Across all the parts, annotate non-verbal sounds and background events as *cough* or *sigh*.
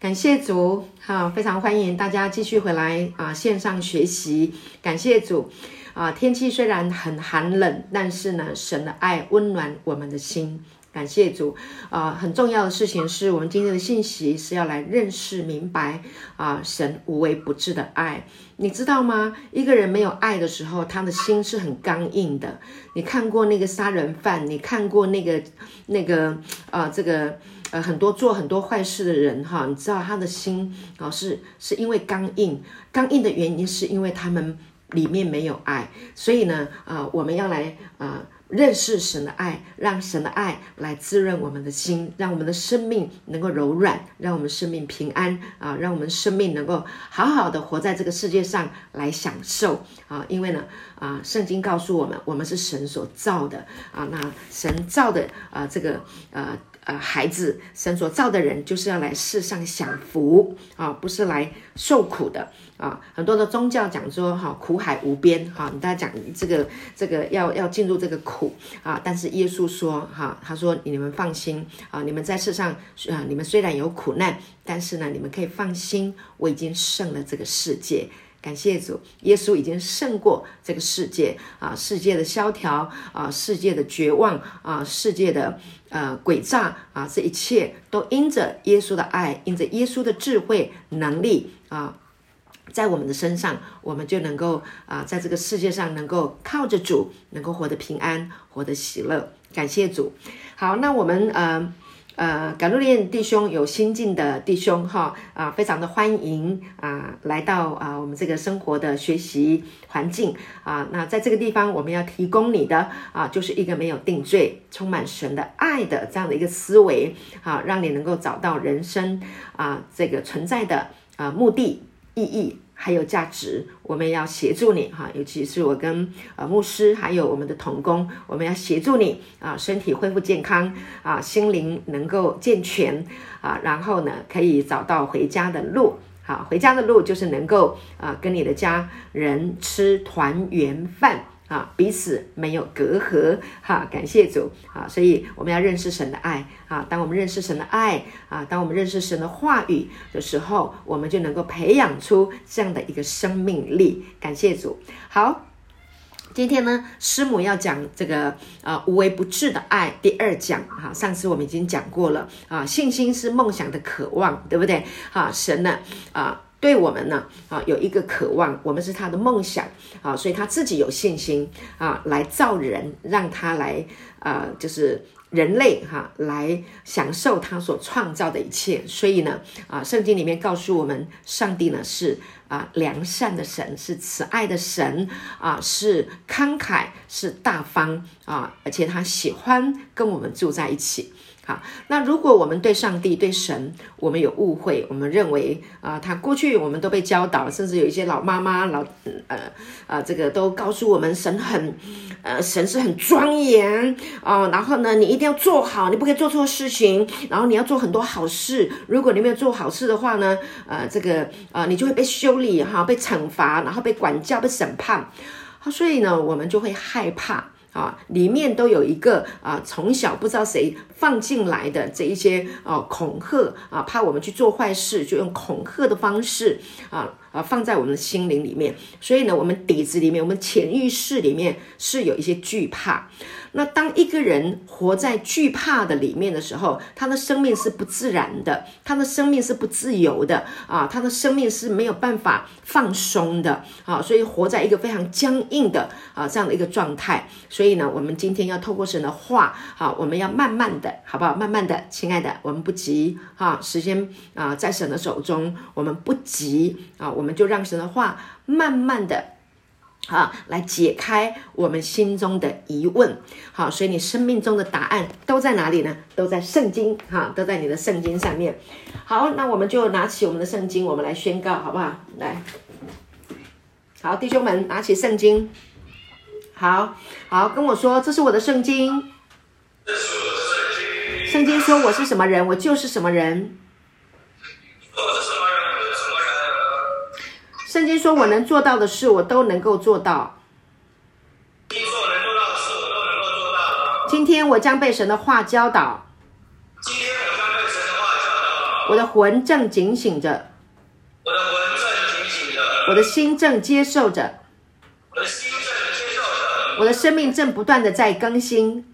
感谢主，哈，非常欢迎大家继续回来啊，线上学习。感谢主，啊，天气虽然很寒冷，但是呢，神的爱温暖我们的心。感谢主，啊，很重要的事情是我们今天的信息是要来认识明白啊，神无微不至的爱。你知道吗？一个人没有爱的时候，他的心是很刚硬的。你看过那个杀人犯？你看过那个那个啊，这个。呃，很多做很多坏事的人哈，你知道他的心啊，是是因为刚硬，刚硬的原因是因为他们里面没有爱，所以呢，啊，我们要来啊认识神的爱，让神的爱来滋润我们的心，让我们的生命能够柔软，让我们生命平安啊，让我们生命能够好好的活在这个世界上来享受啊，因为呢，啊，圣经告诉我们，我们是神所造的啊，那神造的啊，这个呃。呃，孩子，神所造的人就是要来世上享福啊，不是来受苦的啊。很多的宗教讲说哈，苦海无边哈，大家讲这个这个要要进入这个苦啊。但是耶稣说哈，他说你们放心啊，你们在世上啊，你们虽然有苦难，但是呢，你们可以放心，我已经胜了这个世界。感谢主，耶稣已经胜过这个世界啊，世界的萧条啊，世界的绝望啊，世界的呃诡诈啊，这一切都因着耶稣的爱，因着耶稣的智慧能力啊，在我们的身上，我们就能够啊，在这个世界上能够靠着主，能够活得平安，活得喜乐。感谢主。好，那我们嗯。呃，赶路练弟兄有新进的弟兄哈啊，非常的欢迎啊，来到啊我们这个生活的学习环境啊。那在这个地方，我们要提供你的啊，就是一个没有定罪、充满神的爱的这样的一个思维啊，让你能够找到人生啊这个存在的啊目的意义。还有价值，我们要协助你哈，尤其是我跟呃牧师还有我们的童工，我们要协助你啊，身体恢复健康啊，心灵能够健全啊，然后呢，可以找到回家的路，好，回家的路就是能够啊，跟你的家人吃团圆饭。啊，彼此没有隔阂，哈，感谢主啊！所以我们要认识神的爱啊。当我们认识神的爱啊，当我们认识神的话语的时候，我们就能够培养出这样的一个生命力。感谢主。好，今天呢，师母要讲这个啊，无微不至的爱第二讲哈。上次我们已经讲过了啊，信心是梦想的渴望，对不对？啊，神呢啊。对我们呢，啊，有一个渴望，我们是他的梦想啊，所以他自己有信心啊，来造人，让他来，呃，就是人类哈，来享受他所创造的一切。所以呢，啊，圣经里面告诉我们，上帝呢是啊良善的神，是慈爱的神啊，是慷慨，是大方啊，而且他喜欢跟我们住在一起。好，那如果我们对上帝、对神，我们有误会，我们认为啊、他过去我们都被教导，甚至有一些老妈妈、老呃呃，这个都告诉我们，神很呃，神是很庄严啊、然后呢，你一定要做好，你不可以做错事情，然后你要做很多好事。如果你没有做好事的话呢，呃，这个呃，你就会被修理哈，被惩罚，然后被管教、被审判。好，所以呢，我们就会害怕。啊，里面都有一个啊，从小不知道谁放进来的这一些啊恐吓啊，怕我们去做坏事，就用恐吓的方式啊啊放在我们的心灵里面。所以呢，我们底子里面，我们潜意识里面是有一些惧怕。那当一个人活在惧怕的里面的时候，他的生命是不自然的，他的生命是不自由的啊，他的生命是没有办法放松的啊，所以活在一个非常僵硬的啊这样的一个状态。所以呢，我们今天要透过神的话，好，我们要慢慢的，好不好？慢慢的，亲爱的，我们不急哈，时间啊在神的手中，我们不急啊，我们就让神的话慢慢的。好，来解开我们心中的疑问。好，所以你生命中的答案都在哪里呢？都在圣经，哈，都在你的圣经上面。好，那我们就拿起我们的圣经，我们来宣告，好不好？来，好，弟兄们，拿起圣经。好好跟我说，这是我的圣经。圣经说我是什么人，我就是什么人。圣经说：“我能做到的事，我都能够做到。”今天我将被神的话教导。今天我将被神的话教导。我的魂正警醒着，我的魂正警醒着，我的心正接受着，我的心正接受着，我的生命正不断的在更新，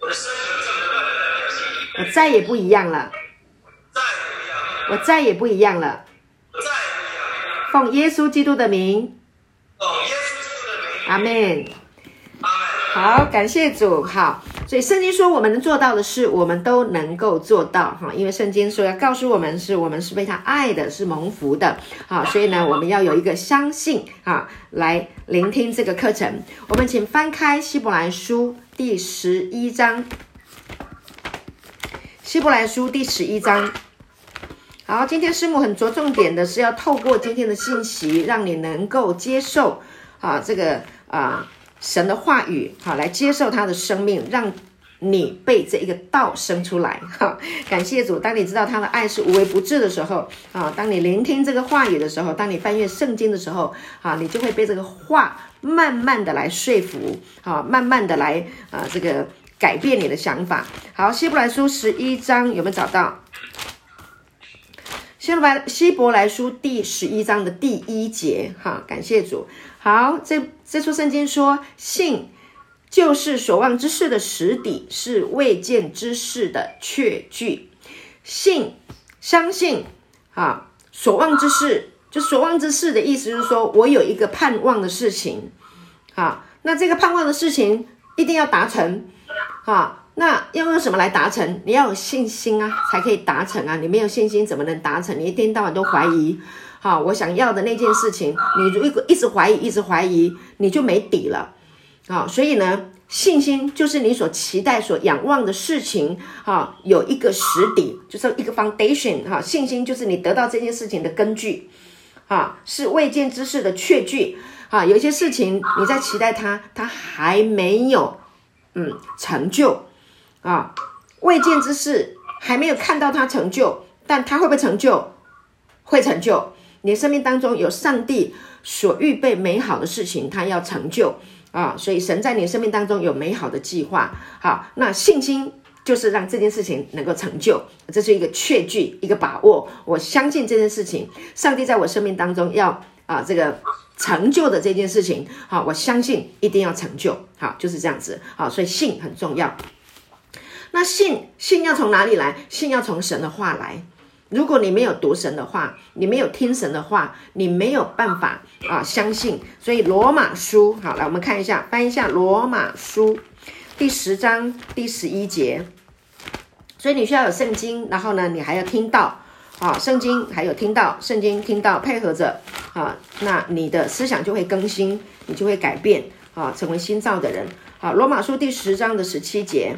我的生命正不断的在更新，我再也不一样了，再也不一样了，我再也不一样了。奉耶稣基督的名，奉耶稣基督的名，阿门。阿门。好，感谢主。好，所以圣经说我们能做到的事，我们都能够做到哈。因为圣经说要告诉我们，是我们是被他爱的，是蒙福的。好，所以呢，我们要有一个相信啊，来聆听这个课程。我们请翻开希伯来书第十一章，希伯来书第十一章。好，今天师母很着重点的是要透过今天的信息，让你能够接受啊这个啊神的话语，好来接受他的生命，让你被这一个道生出来。哈，感谢主，当你知道他的爱是无微不至的时候，啊，当你聆听这个话语的时候，当你翻阅圣经的时候，啊，你就会被这个话慢慢的来说服，啊，慢慢的来啊这个改变你的想法。好，希伯来书十一章有没有找到？希伯来希伯来书第十一章的第一节，哈，感谢主。好，这这处圣经说，信就是所望之事的实底，是未见之事的确据。信，相信，啊，所望之事，就所望之事的意思就是说我有一个盼望的事情，啊，那这个盼望的事情一定要达成，啊。那要用什么来达成？你要有信心啊，才可以达成啊！你没有信心怎么能达成？你一天到晚都怀疑，好，我想要的那件事情，你如果一直怀疑，一直怀疑，你就没底了，好，所以呢，信心就是你所期待、所仰望的事情，哈，有一个实底，就是一个 foundation，哈，信心就是你得到这件事情的根据，啊，是未见之事的确据，啊，有些事情你在期待它，它还没有，嗯，成就。啊，未见之事还没有看到他成就，但他会不会成就？会成就。你生命当中有上帝所预备美好的事情，他要成就啊！所以神在你生命当中有美好的计划。好，那信心就是让这件事情能够成就，这是一个确据，一个把握。我相信这件事情，上帝在我生命当中要啊这个成就的这件事情，好，我相信一定要成就。好，就是这样子。好，所以信很重要。那信信要从哪里来？信要从神的话来。如果你没有读神的话，你没有听神的话，你没有办法啊相信。所以罗马书，好，来我们看一下，翻一下罗马书第十章第十一节。所以你需要有圣经，然后呢，你还要听到啊，圣经还有听到，圣经听到配合着啊，那你的思想就会更新，你就会改变啊，成为新造的人。好，罗马书第十章的十七节。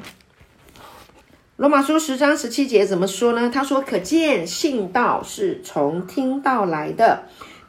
罗马书十章十七节怎么说呢？他说：“可见信道是从听道来的，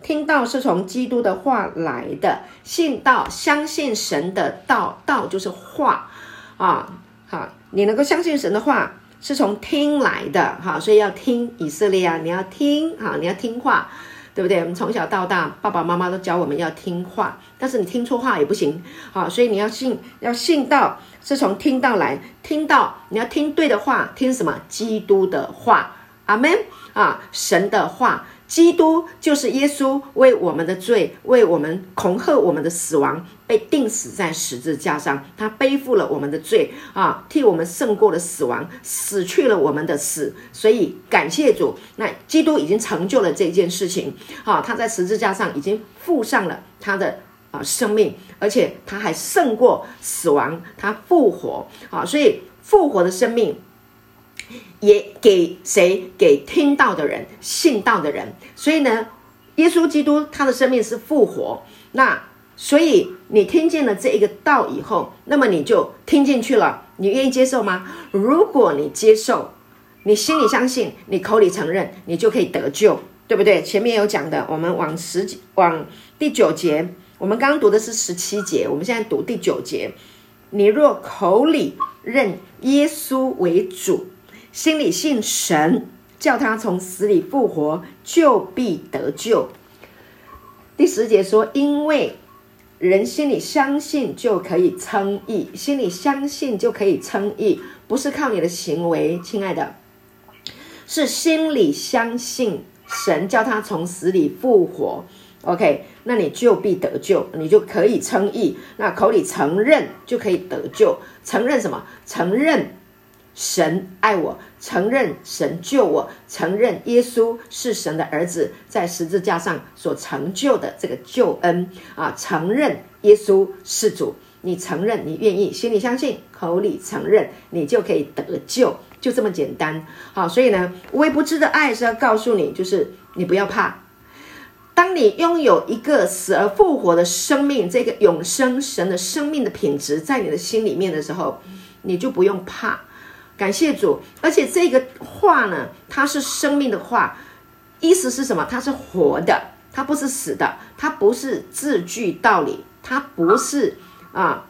听道是从基督的话来的。信道相信神的道，道就是话啊。好，你能够相信神的话，是从听来的。哈，所以要听以色列啊，你要听哈，你要听话。”对不对？我们从小到大，爸爸妈妈都教我们要听话，但是你听错话也不行。好，所以你要信，要信道是从听到来，听到你要听对的话，听什么？基督的话，阿门啊，神的话。基督就是耶稣，为我们的罪，为我们恐吓我们的死亡，被钉死在十字架上。他背负了我们的罪啊，替我们胜过了死亡，死去了我们的死。所以感谢主，那基督已经成就了这件事情啊，他在十字架上已经付上了他的啊生命，而且他还胜过死亡，他复活啊，所以复活的生命。也给谁？给听到的人、信道的人。所以呢，耶稣基督他的生命是复活。那所以你听见了这一个道以后，那么你就听进去了。你愿意接受吗？如果你接受，你心里相信，你口里承认，你就可以得救，对不对？前面有讲的，我们往十几往第九节，我们刚刚读的是十七节，我们现在读第九节。你若口里认耶稣为主。心里信神，叫他从死里复活，就必得救。第十节说：“因为人心里相信就可以称义，心里相信就可以称义，不是靠你的行为，亲爱的。是心里相信神叫他从死里复活。OK，那你就必得救，你就可以称义。那口里承认就可以得救，承认什么？承认神爱我，承认神救我，承认耶稣是神的儿子，在十字架上所成就的这个救恩啊，承认耶稣是主。你承认，你愿意，心里相信，口里承认，你就可以得救，就这么简单。好，所以呢，无微不至的爱是要告诉你，就是你不要怕。当你拥有一个死而复活的生命，这个永生神的生命的品质在你的心里面的时候，你就不用怕。感谢主，而且这个话呢，它是生命的话，意思是什么？它是活的，它不是死的，它不是字句道理，它不是啊，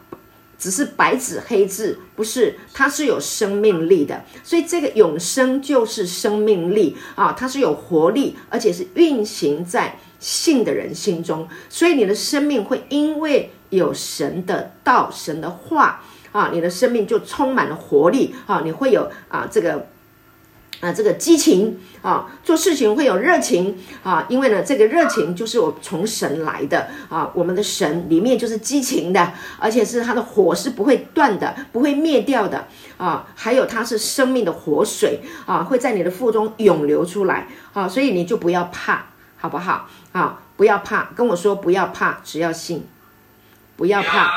只是白纸黑字，不是，它是有生命力的。所以这个永生就是生命力啊，它是有活力，而且是运行在。信的人心中，所以你的生命会因为有神的道、神的话啊，你的生命就充满了活力啊！你会有啊这个啊这个激情啊，做事情会有热情啊，因为呢，这个热情就是我从神来的啊，我们的神里面就是激情的，而且是他的火是不会断的，不会灭掉的啊，还有它是生命的活水啊，会在你的腹中涌流出来啊，所以你就不要怕。好不好？啊，不要怕，跟我说不要怕，只要信，不要怕，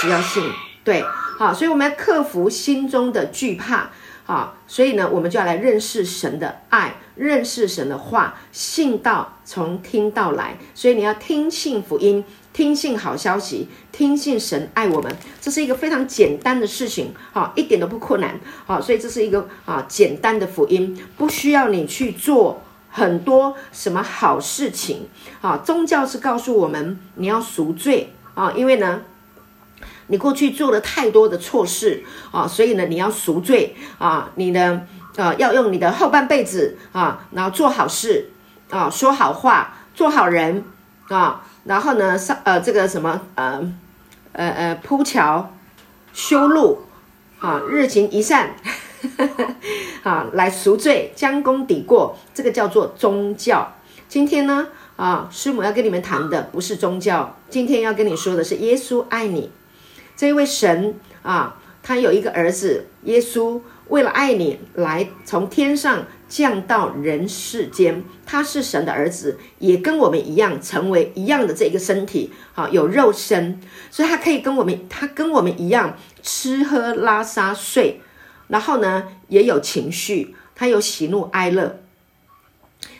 只要信，对，好，所以我们要克服心中的惧怕，好，所以呢，我们就要来认识神的爱，认识神的话，信道从听到来，所以你要听信福音，听信好消息，听信神爱我们，这是一个非常简单的事情，好，一点都不困难，好，所以这是一个啊简单的福音，不需要你去做。很多什么好事情。啊？宗教是告诉我们你要赎罪。啊，因为呢，你过去做了太多的错事。啊，所以呢，你要赎罪。啊，你呢，呃，要用你的后半辈子啊，然后做好事。啊，说好话，做好人。啊，然后呢，上呃这个什么呃呃呃铺桥修路。啊，日行一善。*laughs* 啊，来赎罪，将功抵过，这个叫做宗教。今天呢，啊，师母要跟你们谈的不是宗教，今天要跟你说的是耶稣爱你。这一位神啊，他有一个儿子耶稣，为了爱你，来从天上降到人世间。他是神的儿子，也跟我们一样，成为一样的这个身体，啊，有肉身，所以他可以跟我们，他跟我们一样，吃喝拉撒睡。然后呢，也有情绪，他有喜怒哀乐，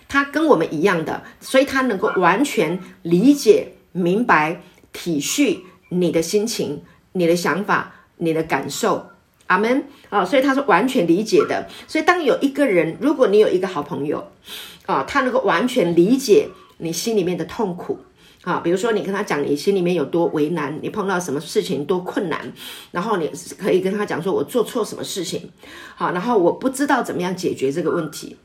他跟我们一样的，所以他能够完全理解、明白、体恤你的心情、你的想法、你的感受。阿门啊！所以他是完全理解的。所以当有一个人，如果你有一个好朋友啊，他能够完全理解你心里面的痛苦。啊，比如说你跟他讲你心里面有多为难，你碰到什么事情多困难，然后你可以跟他讲说，我做错什么事情，好，然后我不知道怎么样解决这个问题，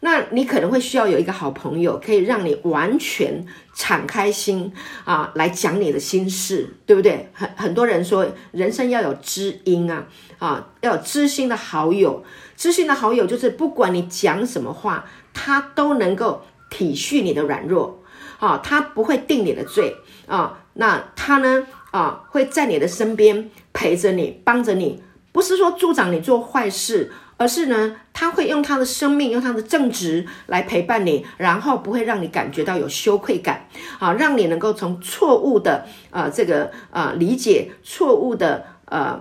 那你可能会需要有一个好朋友，可以让你完全敞开心啊，来讲你的心事，对不对？很很多人说，人生要有知音啊，啊，要有知心的好友，知心的好友就是不管你讲什么话，他都能够体恤你的软弱。啊，他不会定你的罪啊，那他呢啊，会在你的身边陪着你，帮着你，不是说助长你做坏事，而是呢，他会用他的生命，用他的正直来陪伴你，然后不会让你感觉到有羞愧感，啊，让你能够从错误的呃这个呃理解，错误的呃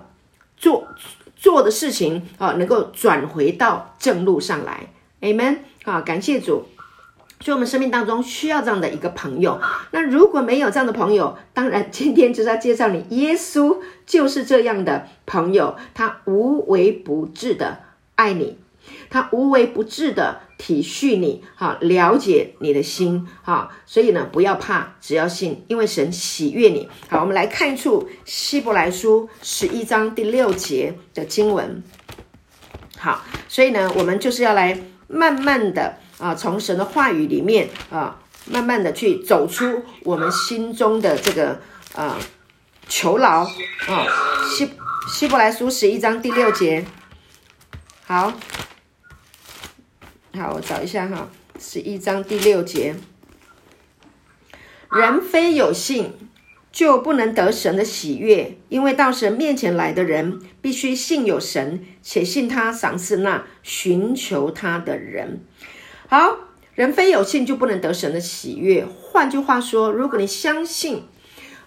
做做的事情啊，能够转回到正路上来，Amen，啊，感谢主。就，我们生命当中需要这样的一个朋友。那如果没有这样的朋友，当然今天就是要介绍你，耶稣就是这样的朋友，他无微不至的爱你，他无微不至的体恤你，哈，了解你的心，哈。所以呢，不要怕，只要信，因为神喜悦你。好，我们来看一处希伯来书十一章第六节的经文。好，所以呢，我们就是要来慢慢的。啊，从神的话语里面啊，慢慢的去走出我们心中的这个啊囚牢啊。希希伯来书十一章第六节，好，好，我找一下哈，十一章第六节，人非有信，就不能得神的喜悦，因为到神面前来的人，必须信有神，且信他赏赐那寻求他的人。好，人非有信，就不能得神的喜悦。换句话说，如果你相信。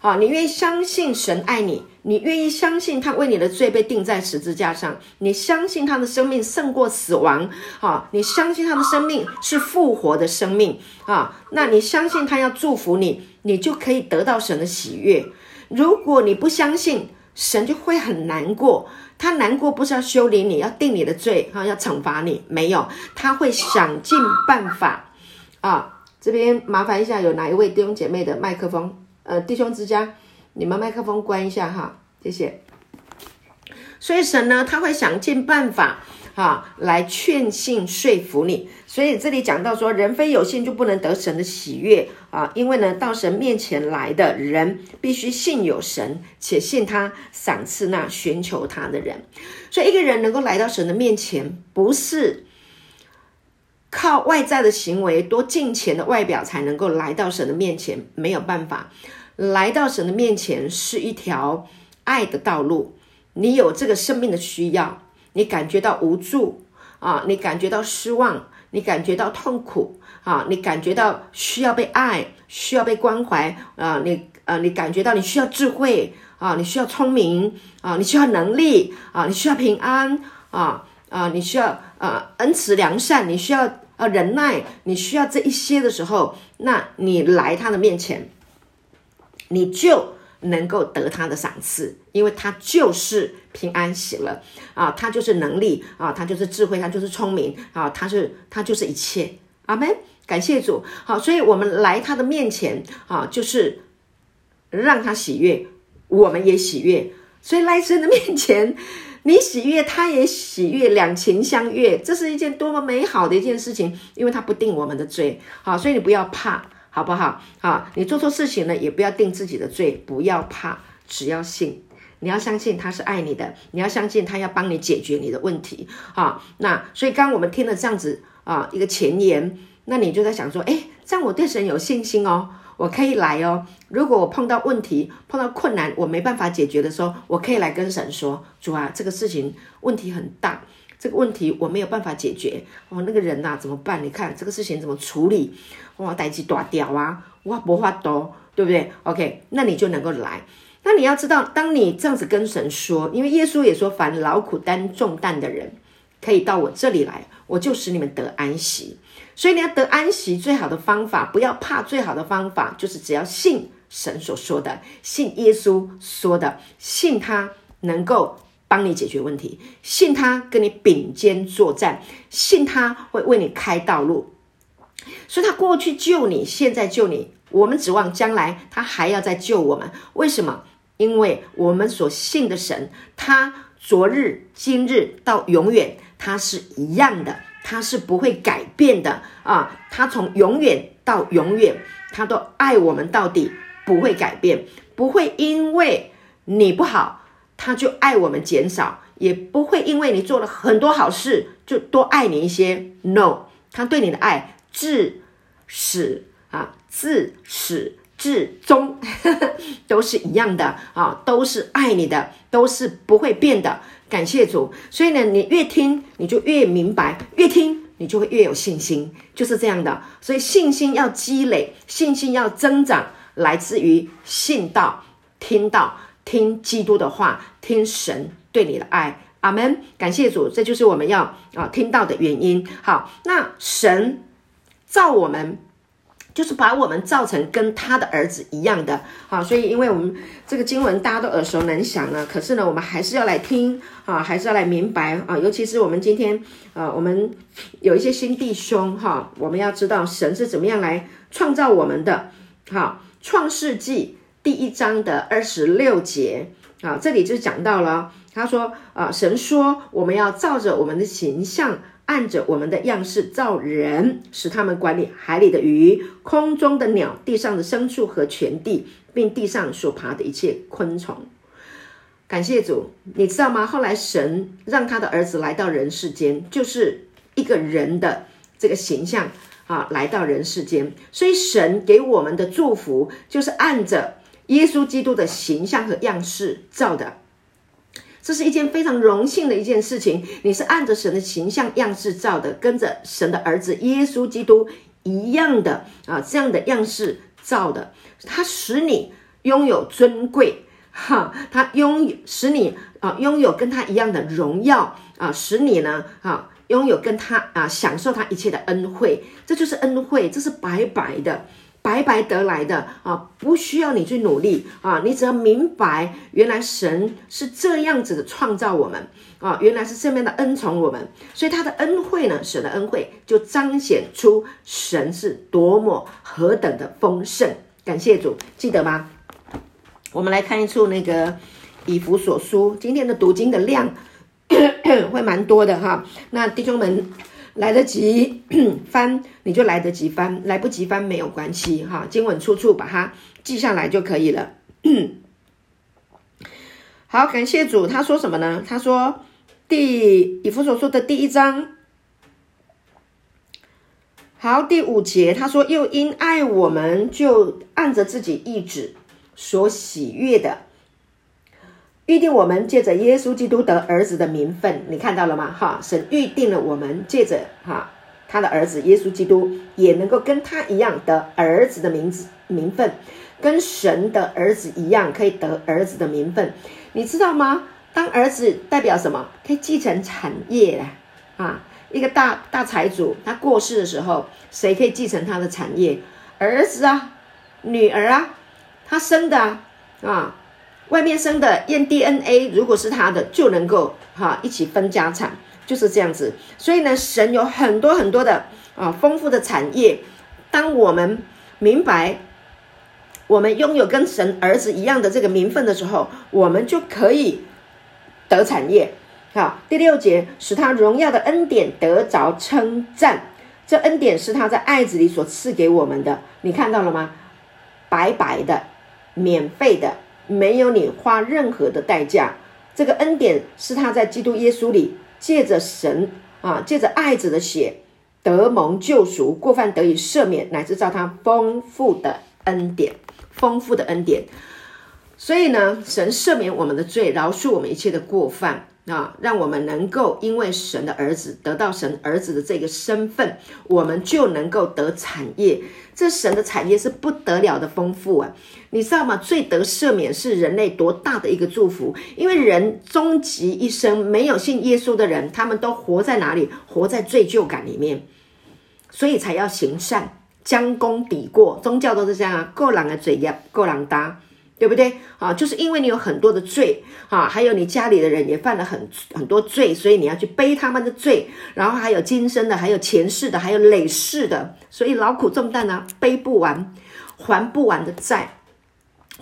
啊，你愿意相信神爱你，你愿意相信他为你的罪被钉在十字架上，你相信他的生命胜过死亡，啊，你相信他的生命是复活的生命，啊，那你相信他要祝福你，你就可以得到神的喜悦。如果你不相信，神就会很难过，他难过不是要修理你，要定你的罪，哈，要惩罚你，没有，他会想尽办法，啊，这边麻烦一下，有哪一位弟兄姐妹的麦克风？呃，弟兄之家，你们麦克风关一下哈，谢谢。所以神呢，他会想尽办法哈，来劝信说服你。所以这里讲到说，人非有信就不能得神的喜悦啊，因为呢，到神面前来的人必须信有神，且信他赏赐那寻求他的人。所以一个人能够来到神的面前，不是靠外在的行为多敬虔的外表才能够来到神的面前，没有办法。来到神的面前是一条爱的道路。你有这个生命的需要，你感觉到无助啊，你感觉到失望，你感觉到痛苦啊，你感觉到需要被爱，需要被关怀啊，你呃，你感觉到你需要智慧啊，你需要聪明啊，你需要能力啊，你需要平安啊啊，你需要呃恩慈良善，你需要呃忍耐，你需要这一些的时候，那你来他的面前。你就能够得他的赏赐，因为他就是平安喜乐啊，他就是能力啊，他就是智慧，他就是聪明啊，他是他就是一切。阿门，感谢主。好，所以我们来他的面前啊，就是让他喜悦，我们也喜悦。所以来神的面前，*laughs* 你喜悦，他也喜悦，两情相悦，这是一件多么美好的一件事情，因为他不定我们的罪。好，所以你不要怕。好不好？好，你做错事情呢，也不要定自己的罪，不要怕，只要信，你要相信他是爱你的，你要相信他要帮你解决你的问题。好，那所以刚刚我们听了这样子啊一个前言，那你就在想说，诶，这样我对神有信心哦，我可以来哦。如果我碰到问题、碰到困难，我没办法解决的时候，我可以来跟神说，主啊，这个事情问题很大。这个问题我没有办法解决哦，那个人呐、啊、怎么办？你看这个事情怎么处理？哇，代志大掉啊，哇，不法多，对不对？OK，那你就能够来。那你要知道，当你这样子跟神说，因为耶稣也说，凡劳苦担重担的人，可以到我这里来，我就使你们得安息。所以你要得安息，最好的方法，不要怕，最好的方法就是只要信神所说的，信耶稣说的，信他能够。帮你解决问题，信他跟你并肩作战，信他会为你开道路，所以他过去救你，现在救你，我们指望将来他还要再救我们。为什么？因为我们所信的神，他昨日、今日到永远，他是一样的，他是不会改变的啊！他从永远到永远，他都爱我们到底，不会改变，不会因为你不好。他就爱我们减少，也不会因为你做了很多好事就多爱你一些。No，他对你的爱至始啊，自始至终呵 *laughs* 呵都是一样的啊，都是爱你的，都是不会变的。感谢主，所以呢，你越听你就越明白，越听你就会越有信心，就是这样的。所以信心要积累，信心要增长，来自于信道、听到。听基督的话，听神对你的爱，阿门。感谢主，这就是我们要啊听到的原因。好，那神造我们，就是把我们造成跟他的儿子一样的。好，所以因为我们这个经文大家都耳熟能详了，可是呢，我们还是要来听啊，还是要来明白啊。尤其是我们今天啊，我们有一些新弟兄哈，我们要知道神是怎么样来创造我们的。好，创世纪。第一章的二十六节啊，这里就讲到了，他说啊，神说我们要照着我们的形象，按着我们的样式造人，使他们管理海里的鱼、空中的鸟、地上的牲畜和全地，并地上所爬的一切昆虫。感谢主，你知道吗？后来神让他的儿子来到人世间，就是一个人的这个形象啊来到人世间，所以神给我们的祝福就是按着耶稣基督的形象和样式造的。这是一件非常荣幸的一件事情。你是按着神的形象样式造的，跟着神的儿子耶稣基督一样的啊，这样的样式造的，它使你拥有尊贵，哈，它拥有使你啊拥有跟他一样的荣耀啊，使你呢啊拥有跟他啊享受他一切的恩惠，这就是恩惠，这是白白的。白白得来的啊，不需要你去努力啊，你只要明白，原来神是这样子的创造我们啊，原来是这样的恩宠我们，所以他的恩惠呢，神的恩惠就彰显出神是多么何等的丰盛。感谢主，记得吗？我们来看一处那个以弗所书，今天的读经的量 *coughs* 会蛮多的哈，那弟兄们。来得及 *clears throat* 翻，你就来得及翻；来不及翻没有关系，哈，经文出处把它记下来就可以了。*clears throat* 好，感谢主。他说什么呢？他说第以弗所书的第一章，好，第五节，他说又因爱我们，就按着自己意志所喜悦的。预定我们借着耶稣基督得儿子的名分，你看到了吗？哈，神预定了我们借着哈他的儿子耶稣基督，也能够跟他一样得儿子的名字名分，跟神的儿子一样可以得儿子的名分。你知道吗？当儿子代表什么？可以继承产业啊！一个大大财主他过世的时候，谁可以继承他的产业？儿子啊，女儿啊，他生的啊。啊外面生的验 DNA，如果是他的，就能够哈一起分家产，就是这样子。所以呢，神有很多很多的啊丰富的产业。当我们明白我们拥有跟神儿子一样的这个名分的时候，我们就可以得产业。好，第六节，使他荣耀的恩典得着称赞。这恩典是他在爱子里所赐给我们的，你看到了吗？白白的，免费的。没有你花任何的代价，这个恩典是他在基督耶稣里借着神啊，借着爱子的血得蒙救赎，过犯得以赦免，乃至照他丰富的恩典，丰富的恩典。所以呢，神赦免我们的罪，饶恕我们一切的过犯。啊，让我们能够因为神的儿子得到神儿子的这个身份，我们就能够得产业。这神的产业是不得了的丰富啊！你知道吗？罪得赦免是人类多大的一个祝福？因为人终极一生没有信耶稣的人，他们都活在哪里？活在罪疚感里面，所以才要行善，将功抵过。宗教都是这样啊，过人的罪孽，过人担。对不对啊？就是因为你有很多的罪啊，还有你家里的人也犯了很很多罪，所以你要去背他们的罪，然后还有今生的，还有前世的，还有累世的，所以劳苦重担呢，背不完，还不完的债，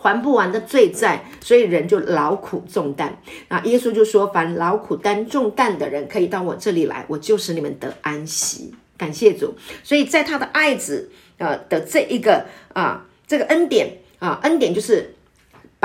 还不完的罪债，所以人就劳苦重担。那耶稣就说：“凡劳苦担重担的人，可以到我这里来，我就使你们得安息。”感谢主。所以在他的爱子呃的这一个啊这个恩典啊恩典就是。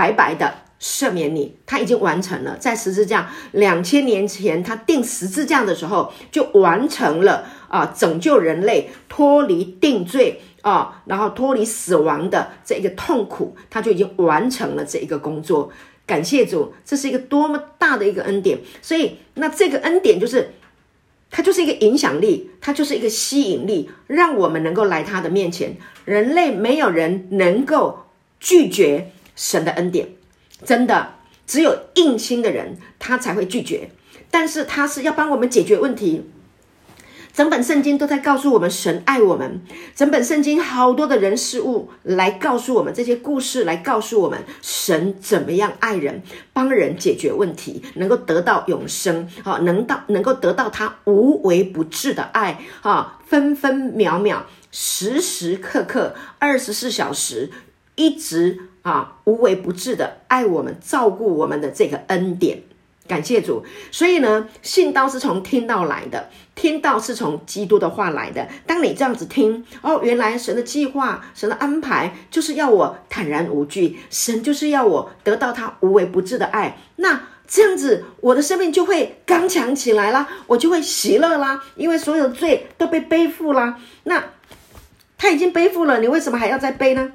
白白的赦免你，他已经完成了，在十字架两千年前，他钉十字架的时候就完成了啊，拯救人类脱离定罪啊，然后脱离死亡的这一个痛苦，他就已经完成了这一个工作。感谢主，这是一个多么大的一个恩典。所以，那这个恩典就是，它就是一个影响力，它就是一个吸引力，让我们能够来他的面前。人类没有人能够拒绝。神的恩典，真的只有硬心的人，他才会拒绝。但是他是要帮我们解决问题。整本圣经都在告诉我们，神爱我们。整本圣经好多的人事物来告诉我们这些故事，来告诉我们神怎么样爱人，帮人解决问题，能够得到永生。啊，能到能够得到他无微不至的爱。啊，分分秒秒，时时刻刻，二十四小时，一直。啊，无微不至的爱我们、照顾我们的这个恩典，感谢主。所以呢，信道是从听道来的，听道是从基督的话来的。当你这样子听，哦，原来神的计划、神的安排就是要我坦然无惧，神就是要我得到他无微不至的爱。那这样子我的生命就会刚强起来啦，我就会喜乐啦，因为所有的罪都被背负啦。那他已经背负了，你为什么还要再背呢？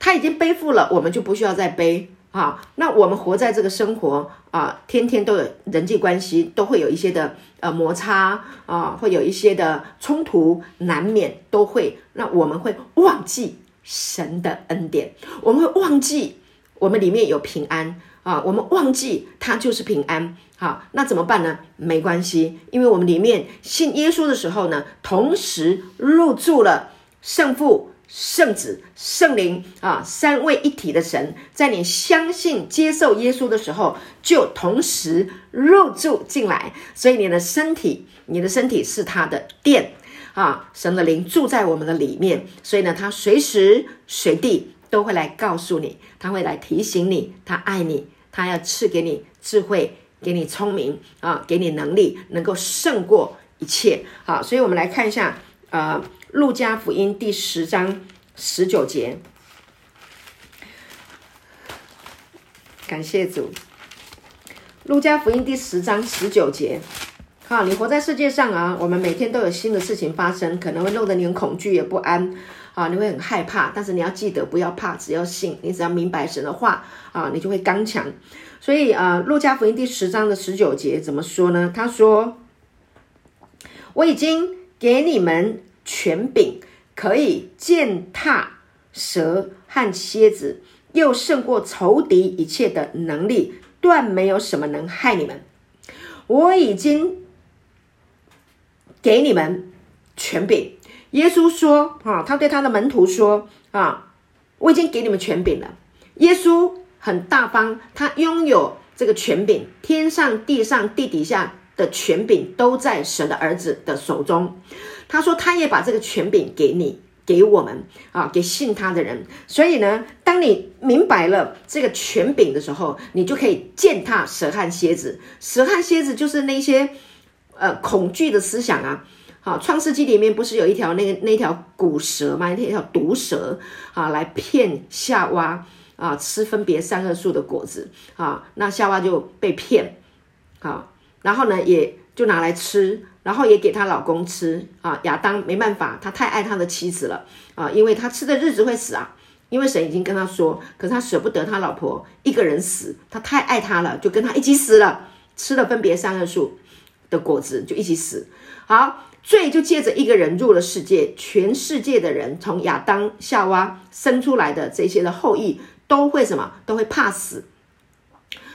他已经背负了，我们就不需要再背。啊，那我们活在这个生活啊，天天都有人际关系，都会有一些的呃摩擦啊，会有一些的冲突，难免都会。那我们会忘记神的恩典，我们会忘记我们里面有平安啊，我们忘记他就是平安。好，那怎么办呢？没关系，因为我们里面信耶稣的时候呢，同时入住了圣父。圣子、圣灵啊，三位一体的神，在你相信、接受耶稣的时候，就同时入住进来。所以你的身体，你的身体是他的殿啊，神的灵住在我们的里面。所以呢，他随时随地都会来告诉你，他会来提醒你，他爱你，他要赐给你智慧，给你聪明啊，给你能力，能够胜过一切。好，所以我们来看一下，呃。路加福音第十章十九节，感谢主。路加福音第十章十九节，好，你活在世界上啊，我们每天都有新的事情发生，可能会弄得你很恐惧也不安啊，你会很害怕。但是你要记得，不要怕，只要信，你只要明白神的话啊，你就会刚强。所以啊，路加福音第十章的十九节怎么说呢？他说：“我已经给你们。”权柄可以践踏蛇和蝎子，又胜过仇敌一切的能力，断没有什么能害你们。我已经给你们权柄。耶稣说：“啊，他对他的门徒说：啊，我已经给你们权柄了。”耶稣很大方，他拥有这个权柄，天上、地上、地底下的权柄都在神的儿子的手中。他说：“他也把这个权柄给你，给我们啊，给信他的人。所以呢，当你明白了这个权柄的时候，你就可以践踏蛇和蝎子。蛇和蝎子就是那些呃恐惧的思想啊。好，《创世纪》里面不是有一条那个那条古蛇吗？那条毒蛇啊，来骗夏娃啊吃分别善恶树的果子啊，那夏娃就被骗啊，然后呢，也就拿来吃。”然后也给她老公吃啊，亚当没办法，他太爱他的妻子了啊，因为他吃的日子会死啊，因为神已经跟他说，可是他舍不得他老婆一个人死，他太爱她了，就跟他一起死了，吃了分别善恶树的果子就一起死。好，罪就借着一个人入了世界，全世界的人从亚当夏娃生出来的这些的后裔都会什么？都会怕死，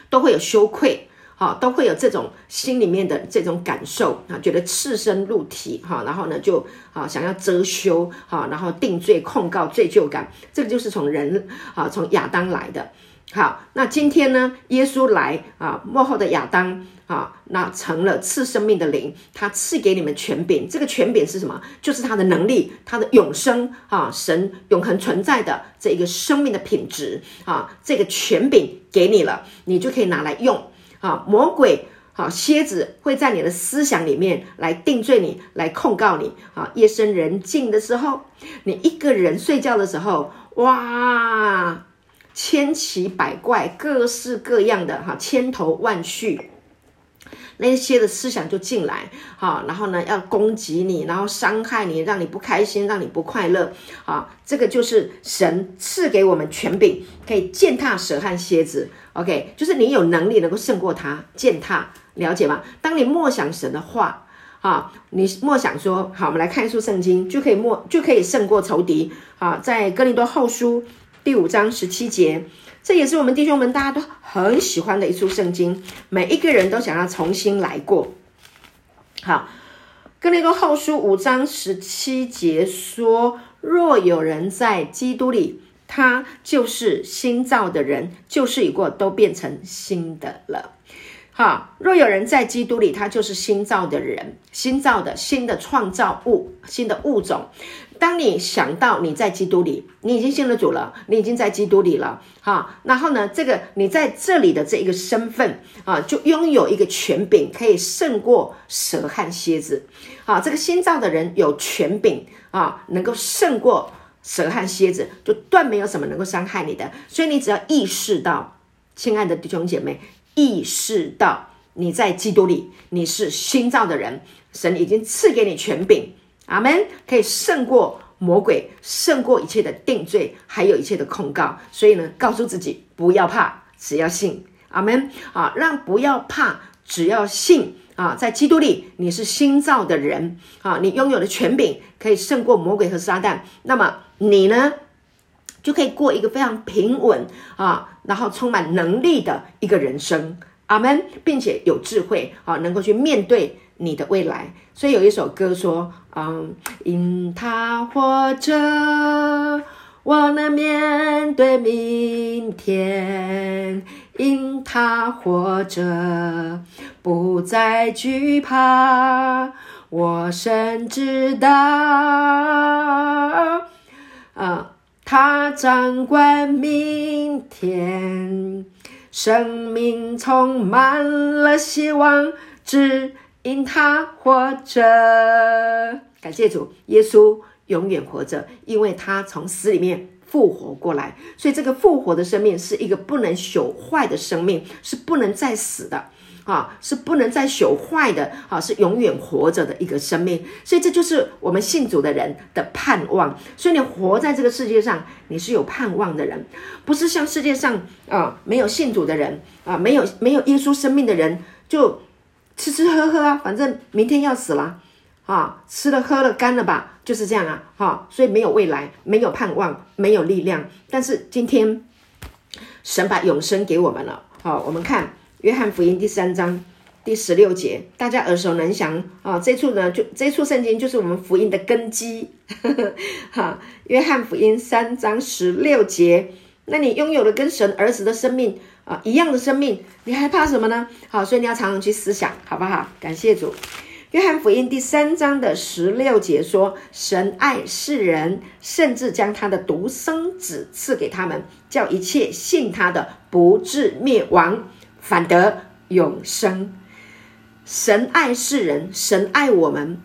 都会有羞愧。好，都会有这种心里面的这种感受啊，觉得赤身露体哈，然后呢就啊想要遮羞哈，然后定罪控告罪疚感，这个就是从人啊从亚当来的。好，那今天呢，耶稣来啊，幕后的亚当啊，那成了赐生命的灵，他赐给你们权柄，这个权柄是什么？就是他的能力，他的永生啊，神永恒存在的这一个生命的品质啊，这个权柄给你了，你就可以拿来用。啊，魔鬼，好，蝎子会在你的思想里面来定罪你，来控告你。啊，夜深人静的时候，你一个人睡觉的时候，哇，千奇百怪、各式各样的哈，千头万绪。那些的思想就进来，好，然后呢，要攻击你，然后伤害你，让你不开心，让你不快乐，啊，这个就是神赐给我们权柄，可以践踏蛇和蝎子，OK，就是你有能力能够胜过他，践踏，了解吗？当你默想神的话，啊，你默想说，好，我们来看一书圣经，就可以默，就可以胜过仇敌，啊，在哥林多后书第五章十七节。这也是我们弟兄们大家都很喜欢的一处圣经，每一个人都想要重新来过。好，哥林多后书五章十七节说：“若有人在基督里，他就是新造的人，旧事已过，都变成新的了。”好，若有人在基督里，他就是新造的人，新造的新的创造物，新的物种。当你想到你在基督里，你已经信了主了，你已经在基督里了，哈，然后呢，这个你在这里的这一个身份啊，就拥有一个权柄，可以胜过蛇和蝎子，啊，这个新造的人有权柄啊，能够胜过蛇和蝎子，就断没有什么能够伤害你的，所以你只要意识到亲爱的弟兄姐妹，意识到你在基督里，你是新造的人，神已经赐给你权柄，阿门，可以胜过魔鬼，胜过一切的定罪，还有一切的控告。所以呢，告诉自己不要怕，只要信，阿门。啊，让不要怕，只要信。啊，在基督里你是新造的人。啊，你拥有的权柄可以胜过魔鬼和撒旦。那么你呢，就可以过一个非常平稳啊，然后充满能力的一个人生，阿门，并且有智慧啊，能够去面对你的未来。所以有一首歌说，嗯，因他活着，我能面对明天；因他活着，不再惧怕。我深知道，啊。他掌管明天，生命充满了希望，只因他活着。感谢主，耶稣永远活着，因为他从死里面复活过来，所以这个复活的生命是一个不能朽坏的生命，是不能再死的。啊，是不能再朽坏的，啊，是永远活着的一个生命，所以这就是我们信主的人的盼望。所以你活在这个世界上，你是有盼望的人，不是像世界上啊没有信主的人啊，没有没有耶稣生命的人，就吃吃喝喝啊，反正明天要死了啊，吃了喝了干了吧，就是这样啊，哈，所以没有未来，没有盼望，没有力量。但是今天神把永生给我们了，好，我们看。约翰福音第三章第十六节，大家耳熟能详啊！这处呢，就这处圣经就是我们福音的根基。*laughs* 哈，约翰福音三章十六节，那你拥有了跟神儿子的生命啊一样的生命，你还怕什么呢？好，所以你要常常去思想，好不好？感谢主。约翰福音第三章的十六节说：“神爱世人，甚至将他的独生子赐给他们，叫一切信他的不至灭亡。”反得永生。神爱世人，神爱我们，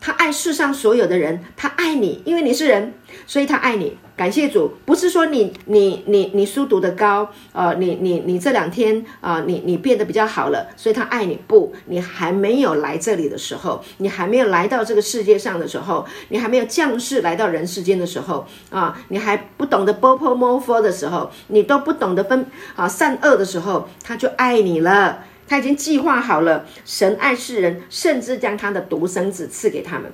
他爱世上所有的人，他爱你，因为你是人，所以他爱你。感谢主，不是说你你你你书读得高，呃，你你你这两天啊、呃，你你变得比较好了，所以他爱你。不，你还没有来这里的时候，你还没有来到这个世界上的时候，你还没有降世来到人世间的时候啊、你还不懂得波波摩佛的时候，你都不懂得分啊、善恶的时候，他就爱你了。他已经计划好了，神爱世人，甚至将他的独生子赐给他们，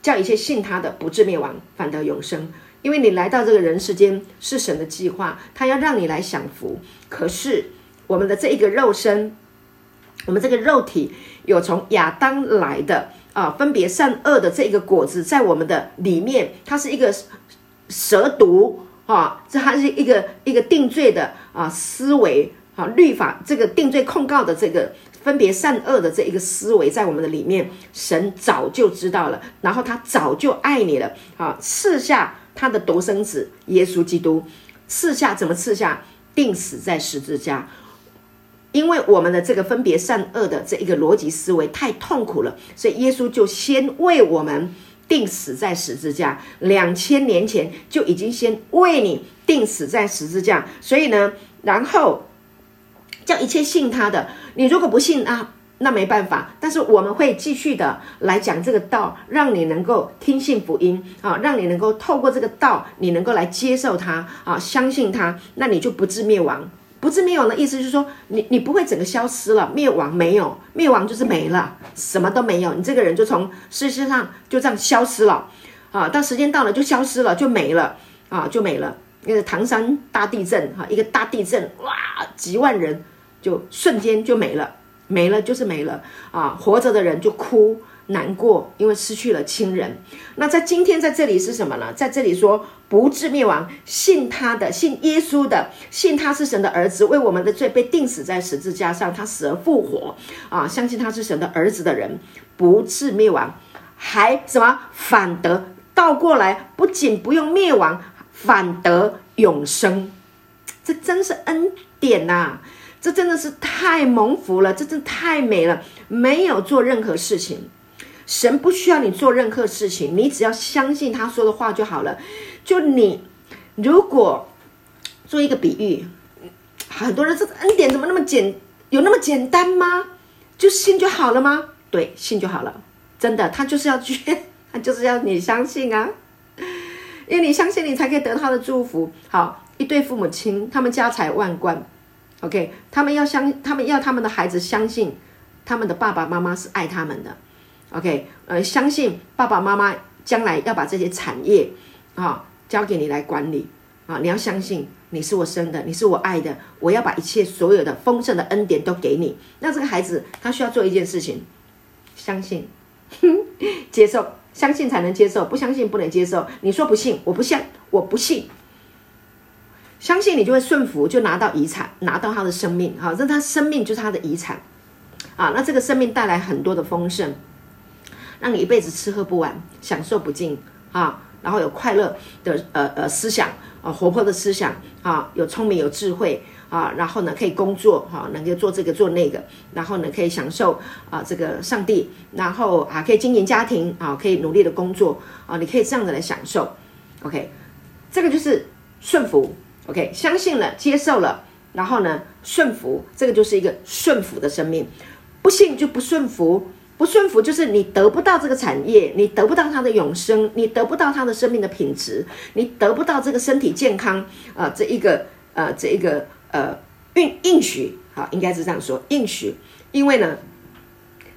叫一切信他的不至灭亡，反得永生。因为你来到这个人世间是神的计划，他要让你来享福。可是我们的这一个肉身，我们这个肉体有从亚当来的啊，分别善恶的这一个果子在我们的里面，它是一个蛇毒啊，这还是一个一个定罪的啊思维啊，律法这个定罪控告的这个分别善恶的这一个思维在我们的里面，神早就知道了，然后他早就爱你了啊，赐下。他的独生子耶稣基督赐下，怎么赐下？定死在十字架，因为我们的这个分别善恶的这一个逻辑思维太痛苦了，所以耶稣就先为我们定死在十字架。两千年前就已经先为你定死在十字架，所以呢，然后叫一切信他的，你如果不信啊。那没办法，但是我们会继续的来讲这个道，让你能够听信福音啊，让你能够透过这个道，你能够来接受它啊，相信它，那你就不致灭亡。不致灭亡的意思就是说，你你不会整个消失了，灭亡没有，灭亡就是没了，什么都没有，你这个人就从世界上就这样消失了啊，到时间到了就消失了，就没了啊，就没了。那个唐山大地震哈，一个大地震哇，几万人就瞬间就没了。没了就是没了啊！活着的人就哭难过，因为失去了亲人。那在今天在这里是什么呢？在这里说不至灭亡，信他的，信耶稣的，信他是神的儿子，为我们的罪被钉死在十字架上，他死而复活啊！相信他是神的儿子的人，不至灭亡，还什么反得倒过来，不仅不用灭亡，反得永生。这真是恩典呐、这真的是太蒙福了，这真的太美了。没有做任何事情，神不需要你做任何事情，你只要相信他说的话就好了。就你如果做一个比喻，很多人这个恩典怎么那么简，有那么简单吗？就信就好了吗？对，信就好了。真的，他就是要去，*laughs* 他就是要你相信啊，因为你相信，你才可以得他的祝福。好，一对父母亲，他们家财万贯，OK，他们要相，他们要他们的孩子相信，他们的爸爸妈妈是爱他们的，OK，呃，相信爸爸妈妈将来要把这些产业啊交给你来管理啊，你要相信。你是我生的，你是我爱的，我要把一切所有的丰盛的恩典都给你。那这个孩子他需要做一件事情，相信，*laughs* 接受，相信才能接受，不相信不能接受。你说不信，我不信，我不信。相信你就会顺服，就拿到遗产，拿到他的生命。好，让他生命就是他的遗产啊。那这个生命带来很多的丰盛，让你一辈子吃喝不完，享受不尽啊。然后有快乐的呃呃思想。啊，活泼的思想啊，有聪明有智慧啊，然后呢可以工作哈、啊，能够做这个做那个，然后呢可以享受啊这个上帝，然后啊可以经营家庭啊，可以努力的工作啊，你可以这样子来享受，OK，这个就是顺服，OK，相信了接受了，然后呢顺服，这个就是一个顺服的生命，不信就不顺服。不顺服就是你得不到这个产业，你得不到他的永生，你得不到他的生命的品质，你得不到这个身体健康啊、呃，这一个呃，这一个呃应应许，好，应该是这样说应许，因为呢，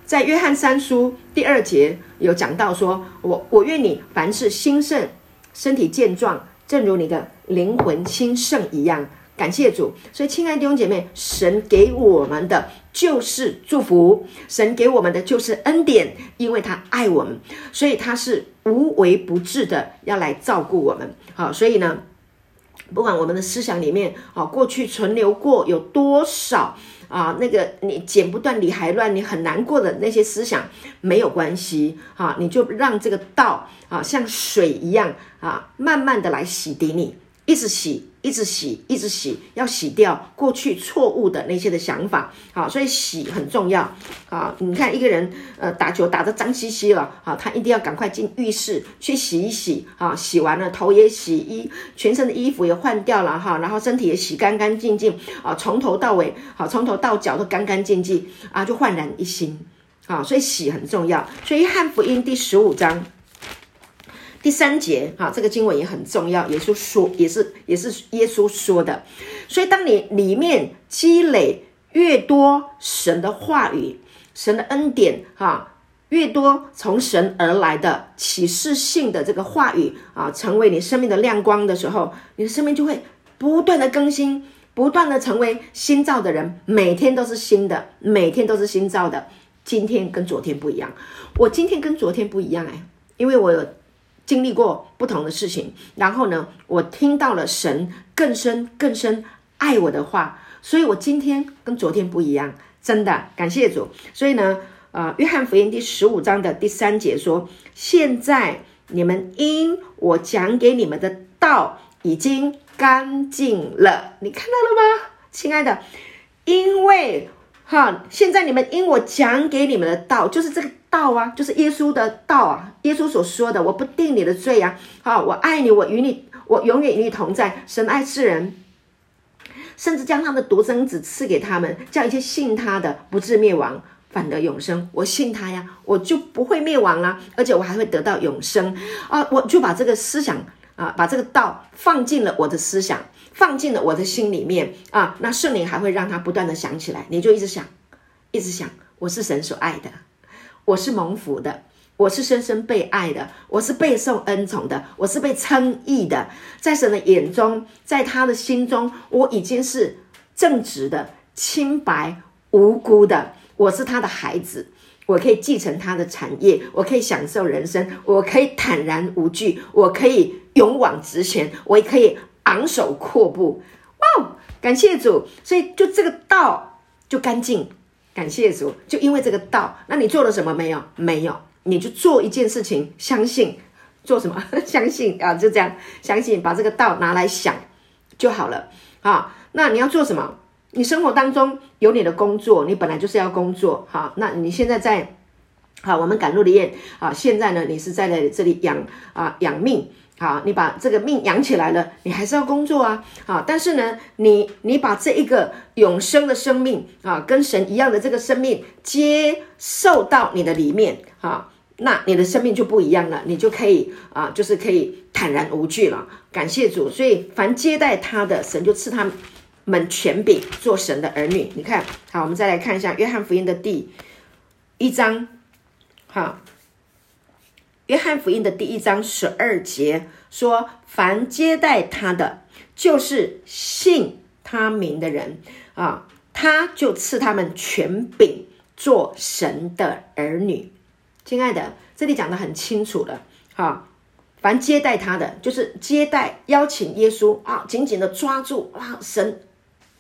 在约翰三书第二节有讲到说，我我愿你凡事兴盛，身体健壮，正如你的灵魂兴盛一样。感谢主，所以亲爱的弟兄姐妹，神给我们的就是祝福，神给我们的就是恩典，因为他爱我们，所以他是无微不至的要来照顾我们。好，所以呢，不管我们的思想里面，啊，过去存留过有多少啊，那个你剪不断理还乱，你很难过的那些思想，没有关系，啊，你就让这个道啊，像水一样啊，慢慢的来洗涤你，一直洗。一直洗，一直洗，要洗掉过去错误的那些的想法，好，所以洗很重要，啊，你看一个人，呃，打球打得脏兮兮了，好，他一定要赶快进浴室去洗一洗，啊，洗完了头也洗，衣全身的衣服也换掉了，哈，然后身体也洗干干净净，啊，从头到尾，好，从头到脚都干干净净，啊，就焕然一新，啊，所以洗很重要，所以汉福音第十五章。第三节，哈，这个经文也很重要。耶稣说，也是也是耶稣说的。所以，当你里面积累越多神的话语、神的恩典，哈，越多从神而来的启示性的这个话语啊，成为你生命的亮光的时候，你的生命就会不断的更新，不断的成为新造的人，每天都是新的，每天都是新造的。今天跟昨天不一样，我今天跟昨天不一样哎，因为我有。经历过不同的事情，然后呢，我听到了神更深更深爱我的话，所以我今天跟昨天不一样，真的感谢主。所以呢，呃，约翰福音第十五章的第三节说：“现在你们因我讲给你们的道已经干净了。”你看到了吗，亲爱的？因为哈，现在你们因我讲给你们的道，就是这个。道啊，就是耶稣的道啊，耶稣所说的，我不定你的罪啊，好，我爱你，我与你，我永远与你同在。神爱世人，甚至将他的独生子赐给他们，叫一切信他的不至灭亡，反得永生。我信他呀，我就不会灭亡啊，而且我还会得到永生啊！我就把这个思想啊，把这个道放进了我的思想，放进了我的心里面啊。那圣灵还会让他不断的想起来，你就一直想，一直想，我是神所爱的。我是蒙福的，我是深深被爱的，我是备受恩宠的，我是被称义的，在神的眼中，在他的心中，我已经是正直的、清白无辜的，我是他的孩子，我可以继承他的产业，我可以享受人生，我可以坦然无惧，我可以勇往直前，我也可以昂首阔步。哇，感谢主！所以就这个道就干净。感谢主，就因为这个道，那你做了什么没有？没有，你就做一件事情，相信做什么？*laughs* 相信啊，就这样，相信把这个道拿来想就好了啊。那你要做什么？你生活当中有你的工作，你本来就是要工作，好，那你现在在好，我们赶路的宴啊，现在呢，你是在这里养啊养命。好，你把这个命养起来了，你还是要工作啊。好，但是呢，你你把这一个永生的生命啊，跟神一样的这个生命接受到你的里面，啊，那你的生命就不一样了，你就可以啊，就是可以坦然无惧了。感谢主，所以凡接待他的，神就赐他们权柄做神的儿女。你看，好，我们再来看一下约翰福音的第一章，好。约翰福音的第一章十二节说：“凡接待他的，就是信他名的人啊，他就赐他们权柄做神的儿女。”亲爱的，这里讲的很清楚了。哈，凡接待他的，就是接待、邀请耶稣啊，紧紧的抓住啊，神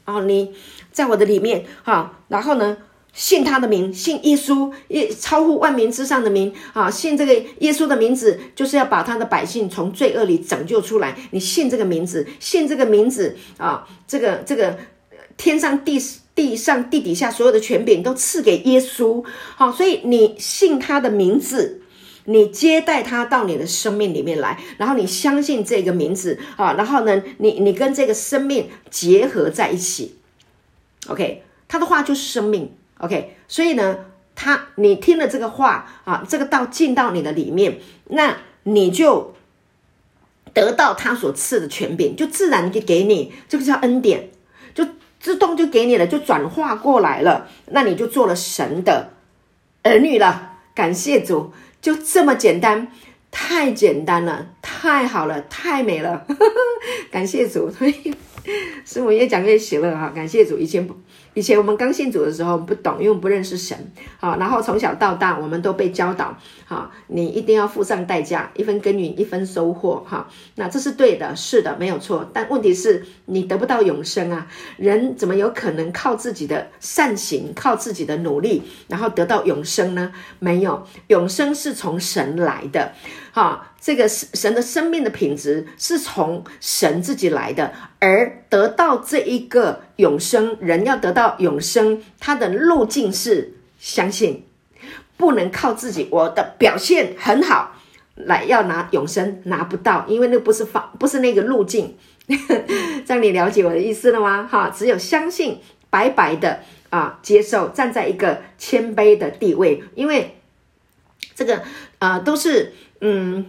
啊，你在我的里面哈，然后呢？信他的名，信耶稣，耶超乎万民之上的名啊！信这个耶稣的名字，就是要把他的百姓从罪恶里拯救出来。你信这个名字，信这个名字啊！这个这个天上地地上地底下所有的权柄都赐给耶稣。好，所以你信他的名字，你接待他到你的生命里面来，然后你相信这个名字啊，然后呢，你你跟这个生命结合在一起。OK，他的话就是生命。OK，所以呢，他你听了这个话啊，这个道进到你的里面，那你就得到他所赐的权柄，就自然就给你，这个叫恩典，就自动就给你了，就转化过来了，那你就做了神的儿女了。感谢主，就这么简单，太简单了，太好了，太美了，*laughs* 感谢主。所以 *laughs* 师母越讲越喜乐哈，感谢主，以前不。以前我们刚信主的时候不懂，因为不认识神，好，然后从小到大我们都被教导，好，你一定要付上代价，一分耕耘一分收获，哈，那这是对的，是的，没有错。但问题是你得不到永生啊，人怎么有可能靠自己的善行，靠自己的努力，然后得到永生呢？没有，永生是从神来的。哈，这个神的生命的品质是从神自己来的，而得到这一个永生，人要得到永生，他的路径是相信，不能靠自己。我的表现很好，来要拿永生拿不到，因为那不是方，不是那个路径。*laughs* 这样你了解我的意思了吗？哈，只有相信，白白的啊接受，站在一个谦卑的地位，因为这个啊、都是。嗯，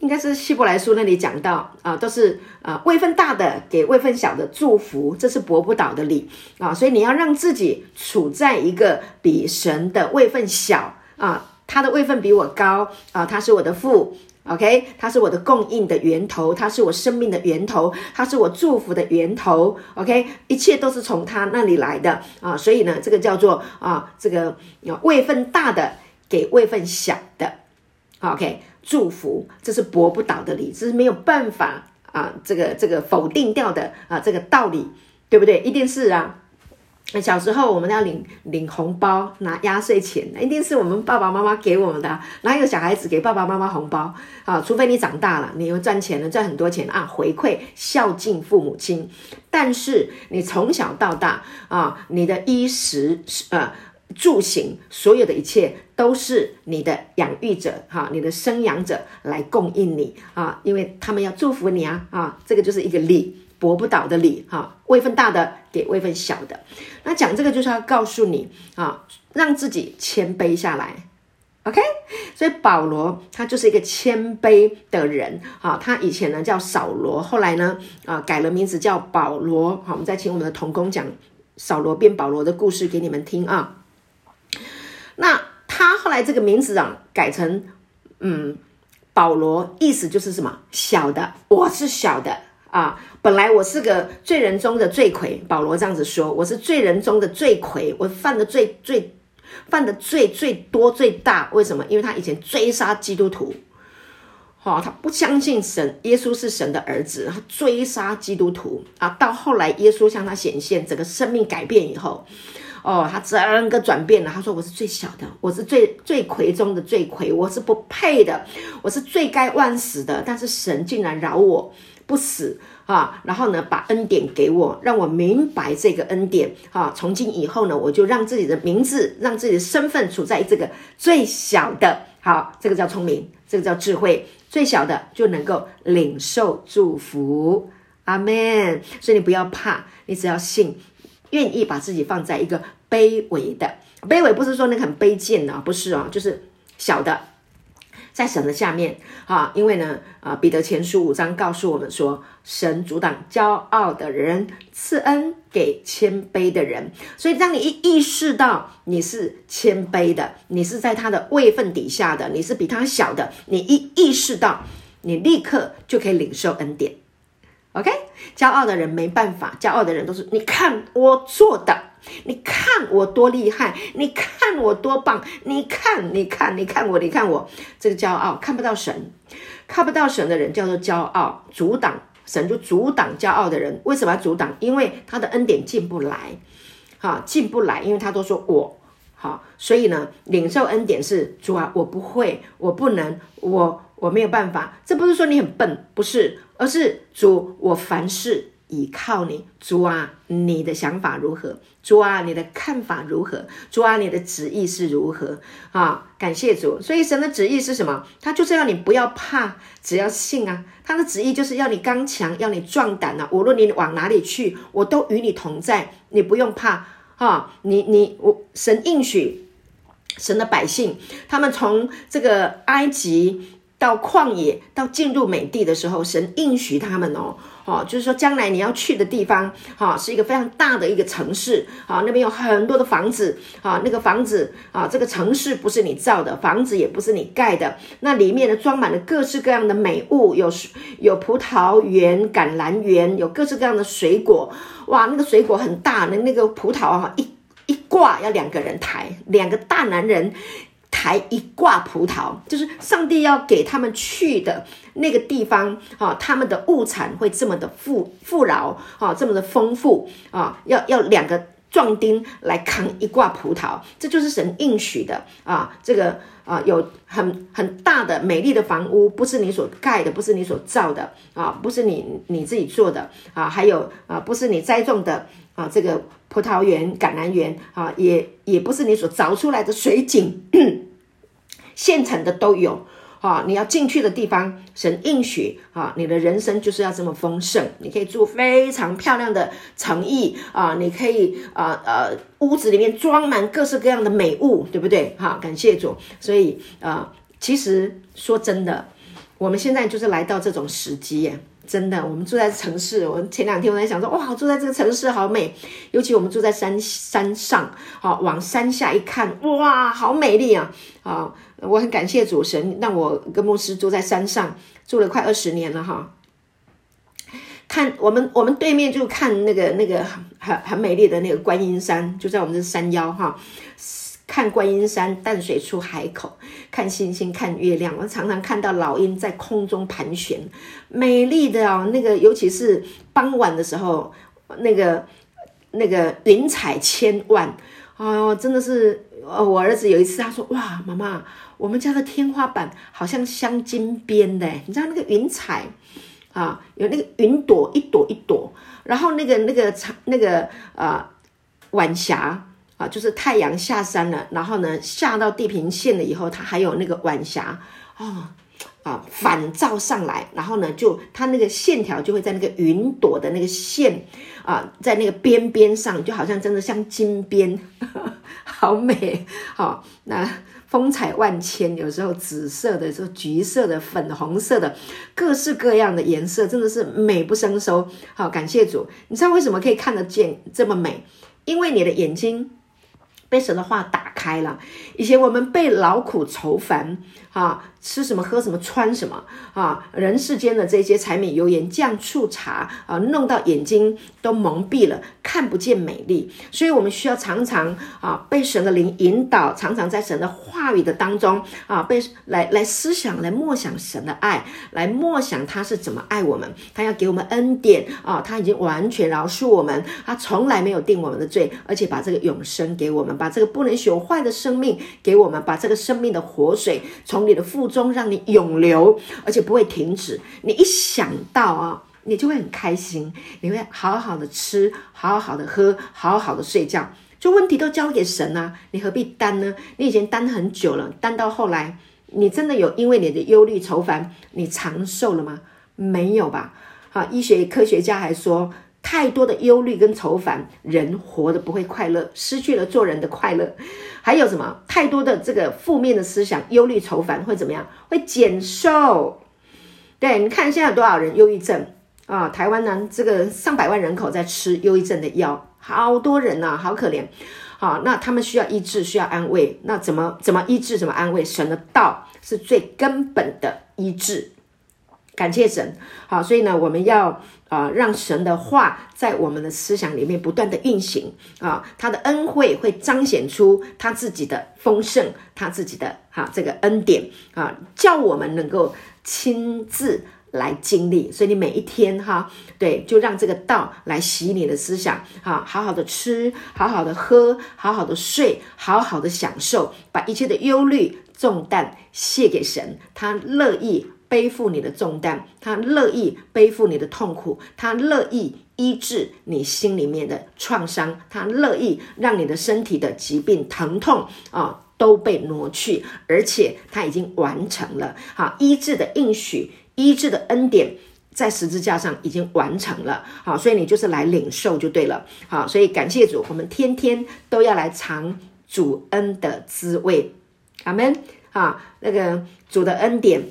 应该是希伯来书那里讲到啊、都是啊、位分大的给位分小的祝福，这是驳不倒的理啊，所以你要让自己处在一个比神的位份小啊，他的位份比我高啊，他是我的父，OK，他是我的供应的源头，他是我生命的源头，他是我祝福的源头，OK，一切都是从他那里来的啊，所以呢，这个叫做啊，这个位份大的给位份小的。，OK。祝福，这是驳不倒的理，这是没有办法啊，这个这个否定掉的啊，这个道理，对不对？一定是啊。那小时候我们要领领红包，拿压岁钱，一定是我们爸爸妈妈给我们的，哪有小孩子给爸爸妈妈红包啊？除非你长大了，你又赚钱了，赚很多钱啊，回馈孝敬父母亲。但是你从小到大啊，你的衣食呃。住行，所有的一切都是你的养育者哈，你的生养者来供应你啊，因为他们要祝福你啊啊，这个就是一个礼，驳不倒的礼哈，位分大的给位分小的。那讲这个就是要告诉你啊，让自己谦卑下来，OK？所以保罗他就是一个谦卑的人啊，他以前呢叫扫罗，后来呢啊改了名字叫保罗。好，我们再请我们的童工讲扫罗变保罗的故事给你们听啊。那他后来这个名字啊改成，嗯，保罗，意思就是什么？小的，我是小的啊。本来我是个罪人中的罪魁，保罗这样子说，我是罪人中的罪魁，我犯的罪最犯的罪最多最大。为什么？因为他以前追杀基督徒，好、他不相信神，耶稣是神的儿子，他追杀基督徒啊。到后来耶稣向他显现，整个生命改变以后。哦，他整个转变了。他说：“我是最小的，我是最罪魁中的罪魁，我是不配的，我是罪该万死的。但是神竟然饶我不死啊！然后呢，把恩典给我，让我明白这个恩典啊。从今以后呢，我就让自己的名字，让自己的身份处在这个最小的。好，这个叫聪明，这个叫智慧。最小的就能够领受祝福。阿门。所以你不要怕，你只要信。”愿意把自己放在一个卑微的，卑微不是说那个很卑贱的，不是哦，就是小的，在神的下面啊。因为呢，啊，彼得前书五章告诉我们说，神阻挡骄傲的人，赐恩给谦卑的人。所以，当你一意识到你是谦卑的，你是在他的位分底下的，你是比他小的，你一意识到，你立刻就可以领受恩典。OK，骄傲的人没办法，骄傲的人都是你看我做的，你看我多厉害，你看我多棒，你看，你看，你看我，你看我，这个骄傲看不到神，看不到神的人叫做骄傲，阻挡神就阻挡骄傲的人。为什么要阻挡？因为他的恩典进不来，哈，进不来，因为他都说我好，所以呢，领受恩典是主啊，我不会，我不能，我我没有办法。这不是说你很笨，不是。而是主，我凡事倚靠你。主啊，你的想法如何？主啊，你的看法如何？主啊，你的旨意是如何？啊，感谢主。所以神的旨意是什么？他就是要你不要怕，只要信啊。他的旨意就是要你刚强，要你壮胆啊。无论你往哪里去，我都与你同在，你不用怕。哈，你你我神应许神的百姓，他们从这个埃及。到旷野，到进入美地的时候，神应许他们哦，哦，就是说将来你要去的地方，哈、哦，是一个非常大的一个城市，啊、哦，那边有很多的房子，啊、哦，那个房子，啊、哦，这个城市不是你造的，房子也不是你盖的，那里面呢装满了各式各样的美物，有有葡萄园、橄榄园，有各式各样的水果，哇，那个水果很大，那那个葡萄啊，一一挂要两个人抬，两个大男人。抬一挂葡萄，就是上帝要给他们去的那个地方啊，他们的物产会这么的富富饶啊，这么的丰富啊，要要两个壮丁来扛一挂葡萄，这就是神应许的啊。这个啊，有很很大的美丽的房屋，不是你所盖的，不是你所造的啊，不是你你自己做的啊，还有啊，不是你栽种的啊，这个葡萄园、橄榄园啊，也也不是你所凿出来的水井。*clears throat* 现成的都有啊！你要进去的地方，神应许啊，你的人生就是要这么丰盛。你可以住非常漂亮的城邑啊，你可以啊呃，屋子里面装满各式各样的美物，对不对？哈，感谢主。所以啊，其实说真的，我们现在就是来到这种时机耶。真的，我们住在城市。我前两天我在想说，哇，住在这个城市好美，尤其我们住在山山上，好，往山下一看，哇，好美丽啊！啊，我很感谢主神，让我跟牧师住在山上，住了快二十年了哈。看我们，我们对面就看那个那个很很美丽的那个观音山，就在我们这山腰哈。看观音山，淡水出海口，看星星，看月亮。我常常看到老鹰在空中盘旋，美丽的哦。那个尤其是傍晚的时候，那个那个云彩千万，哦，真的是。我儿子有一次他说：“哇，妈妈，我们家的天花板好像镶金边的，你知道那个云彩啊，有那个云朵一朵一朵，然后那个那个长那个呃晚霞。”啊，就是太阳下山了，然后呢，下到地平线了以后，它还有那个晚霞，哦，啊，反照上来，然后呢，就它那个线条就会在那个云朵的那个线啊，在那个边边上，就好像真的像金边，呵 *laughs* 呵好美，好，那风采万千，有时候紫色的，时候橘色的，粉红色的，各式各样的颜色，真的是美不胜收。好，感谢主，你知道为什么可以看得见这么美？因为你的眼睛。被神的话打开了。以前我们被劳苦愁烦，啊，吃什么喝什么穿什么啊，人世间的这些柴米油盐酱醋茶啊，弄到眼睛都蒙蔽了，看不见美丽。所以我们需要常常啊被神的灵引导，常常在神的话语的当中啊被来来思想，来默想神的爱，来默想他是怎么爱我们，他要给我们恩典啊，他已经完全饶恕我们，他从来没有定我们的罪，而且把这个永生给我们，把这个不能朽坏的生命给我们，把这个生命的活水从你的腹中。让你永留，而且不会停止。你一想到啊，你就会很开心，你会好好的吃，好好的喝，好好的睡觉。就问题都交给神啊，你何必担呢？你以前担很久了，担到后来，你真的有因为你的忧虑愁烦，你长寿了吗？没有吧？好，医学科学家还说。太多的忧虑跟愁烦，人活得不会快乐，失去了做人的快乐。还有什么？太多的这个负面的思想，忧虑愁烦会怎么样？会减寿。对，你看现在有多少人忧郁症啊？台湾呢，这个上百万人口在吃忧郁症的药，好多人呐、啊，好可怜。好，那他们需要医治，需要安慰。那怎么怎么医治？怎么安慰？神的道是最根本的医治。感谢神。好，所以呢，我们要。啊、呃，让神的话在我们的思想里面不断的运行啊，他的恩惠会彰显出他自己的丰盛，他自己的哈、啊、这个恩典啊，叫我们能够亲自来经历。所以你每一天哈、啊，对，就让这个道来洗你的思想啊，好好的吃，好好的喝，好好的睡，好好的享受，把一切的忧虑重担卸给神，他乐意。背负你的重担，他乐意背负你的痛苦，他乐意医治你心里面的创伤，他乐意让你的身体的疾病、疼痛啊、都被挪去，而且他已经完成了。好，医治的应许、医治的恩典，在十字架上已经完成了。好，所以你就是来领受就对了。好，所以感谢主，我们天天都要来尝主恩的滋味。阿门。啊，那个主的恩典。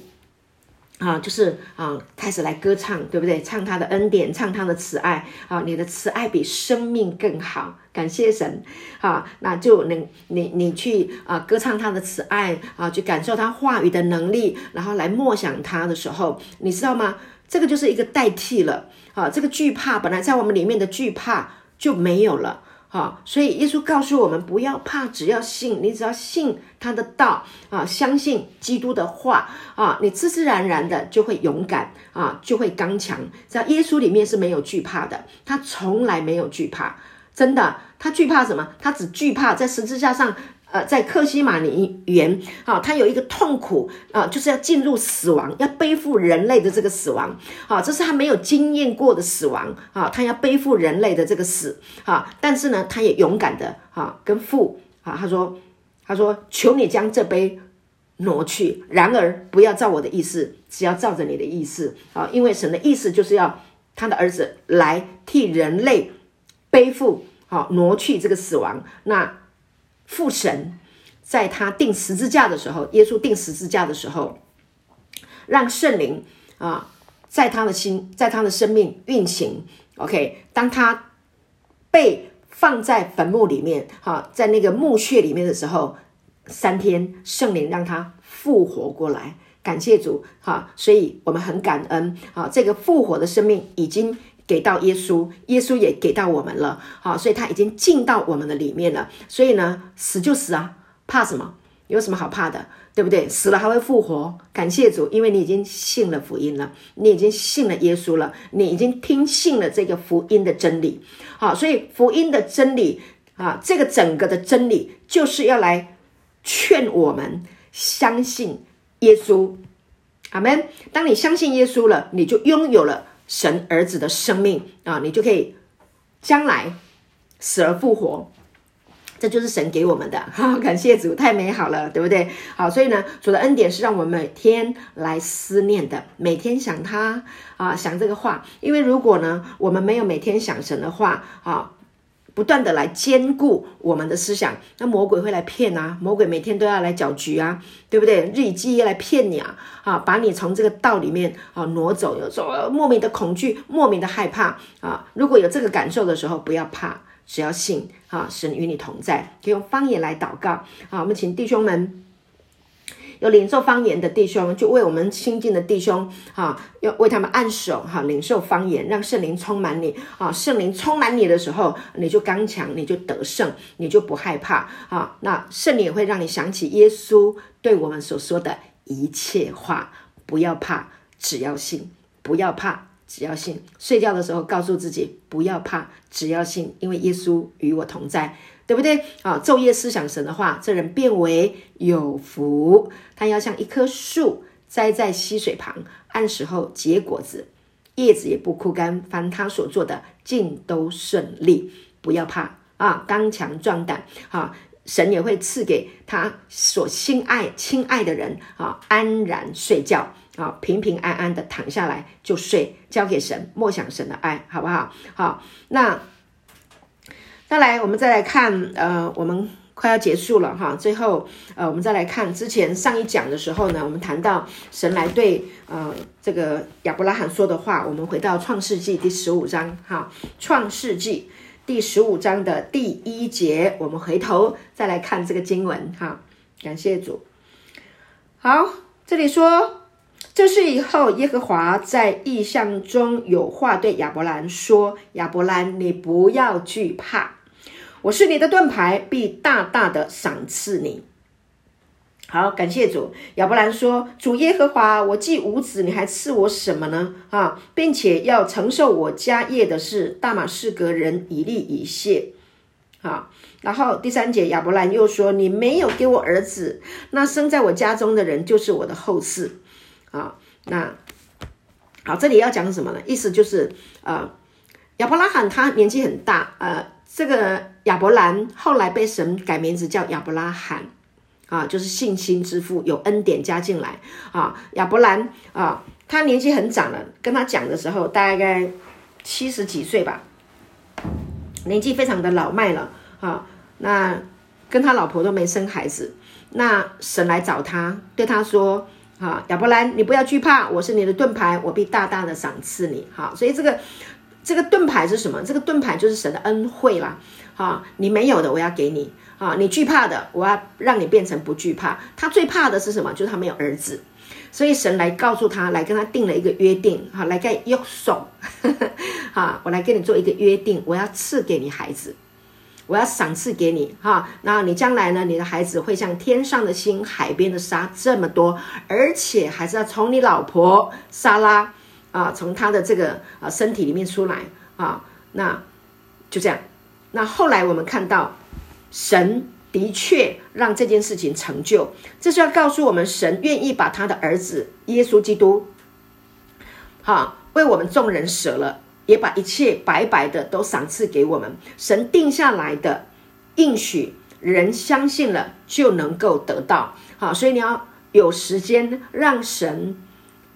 啊，就是啊，开始来歌唱，对不对？唱他的恩典，唱他的慈爱啊！你的慈爱比生命更好，感谢神啊！那就能你你去啊，歌唱他的慈爱啊，去感受他话语的能力，然后来默想他的时候，你知道吗？这个就是一个代替了啊，这个惧怕本来在我们里面的惧怕就没有了。好，所以耶稣告诉我们不要怕，只要信，你只要信他的道啊，相信基督的话啊，你自自然然的就会勇敢啊，就会刚强。在耶稣里面是没有惧怕的，他从来没有惧怕，真的，他惧怕什么？他只惧怕在十字架上。呃，在克西马尼园，啊，他有一个痛苦啊，就是要进入死亡，要背负人类的这个死亡，啊，这是他没有经验过的死亡，啊，他要背负人类的这个死，啊，但是呢，他也勇敢的，啊，跟父，啊，他说，他说，求你将这杯挪去，然而不要照我的意思，只要照着你的意思，啊，因为神的意思就是要他的儿子来替人类背负，好，挪去这个死亡，那。父神在他钉十字架的时候，耶稣钉十字架的时候，让圣灵啊，在他的心，在他的生命运行。OK，当他被放在坟墓里面，哈，在那个墓穴里面的时候，三天圣灵让他复活过来。感谢主，哈，所以我们很感恩啊，这个复活的生命已经。给到耶稣，耶稣也给到我们了，好，所以他已经进到我们的里面了。所以呢，死就死啊，怕什么？有什么好怕的？对不对？死了还会复活，感谢主，因为你已经信了福音了，你已经信了耶稣了，你已经听信了这个福音的真理。好，所以福音的真理啊，这个整个的真理就是要来劝我们相信耶稣。阿门。当你相信耶稣了，你就拥有了。神儿子的生命啊，你就可以将来死而复活，这就是神给我们的。好，*laughs* 感谢主，太美好了，对不对？好，所以呢，主的恩典是让我们每天来思念的，每天想他啊，想这个话。因为如果呢，我们没有每天想神的话啊。不断的来兼顾我们的思想，那魔鬼会来骗啊！魔鬼每天都要来搅局啊，对不对？日以继夜来骗你啊！啊，把你从这个道里面啊挪走，有时候莫名的恐惧，莫名的害怕啊！如果有这个感受的时候，不要怕，只要信啊，神与你同在。可以用方言来祷告啊！我们请弟兄们有领受方言的弟兄，就为我们亲近的弟兄哈，要为他们按手哈，领受方言，让圣灵充满你啊！圣灵充满你的时候，你就刚强，你就得胜，你就不害怕啊！那圣灵也会让你想起耶稣对我们所说的一切话，不要怕，只要信，不要怕，只要信。睡觉的时候告诉自己不要怕，只要信，因为耶稣与我同在。对不对啊？昼夜思想神的话，这人变为有福。他要像一棵树栽在溪水旁，按时候结果子，叶子也不枯干。凡他所做的，尽都顺利。不要怕啊，刚强壮胆啊！神也会赐给他所心爱、亲爱的人啊，安然睡觉啊，平平安安的躺下来就睡，交给神，默想神的爱，好不好？好，那。再来，我们再来看，呃，我们快要结束了哈。最后，呃，我们再来看之前上一讲的时候呢，我们谈到神来对呃这个亚伯拉罕说的话。我们回到创世纪第十五章哈，创世纪第十五章的第一节，我们回头再来看这个经文哈。感谢主。好，这里说，这是以后，耶和华在异象中有话对亚伯兰说：“亚伯兰，你不要惧怕。”我是你的盾牌，必大大的赏赐你。好，感谢主。亚伯兰说：“主耶和华，我既无子，你还赐我什么呢？啊，并且要承受我家业的是大马士革人以利以谢。”啊，然后第三节，亚伯兰又说：“你没有给我儿子，那生在我家中的人就是我的后嗣。”啊，那好，这里要讲什么呢？意思就是，呃，亚伯拉罕他年纪很大，呃。这个亚伯兰后来被神改名字叫亚伯拉罕，啊，就是信心之父，有恩典加进来啊。亚伯兰啊，他年纪很长了，跟他讲的时候大概七十几岁吧，年纪非常的老迈了啊。那跟他老婆都没生孩子，那神来找他，对他说：啊，亚伯兰，你不要惧怕，我是你的盾牌，我必大大的赏赐你。好，所以这个。这个盾牌是什么？这个盾牌就是神的恩惠啦，哈！你没有的，我要给你啊！你惧怕的，我要让你变成不惧怕。他最怕的是什么？就是他没有儿子，所以神来告诉他，来跟他定了一个约定，哈，来盖约手，哈，*laughs* 我来跟你做一个约定，我要赐给你孩子，我要赏赐给你，哈，那你将来呢？你的孩子会像天上的星、海边的沙这么多，而且还是要从你老婆撒拉。啊，从他的这个啊身体里面出来啊，那就这样。那后来我们看到，神的确让这件事情成就，这是要告诉我们，神愿意把他的儿子耶稣基督，哈，为我们众人舍了，也把一切白白的都赏赐给我们。神定下来的应许，人相信了就能够得到。好，所以你要有时间让神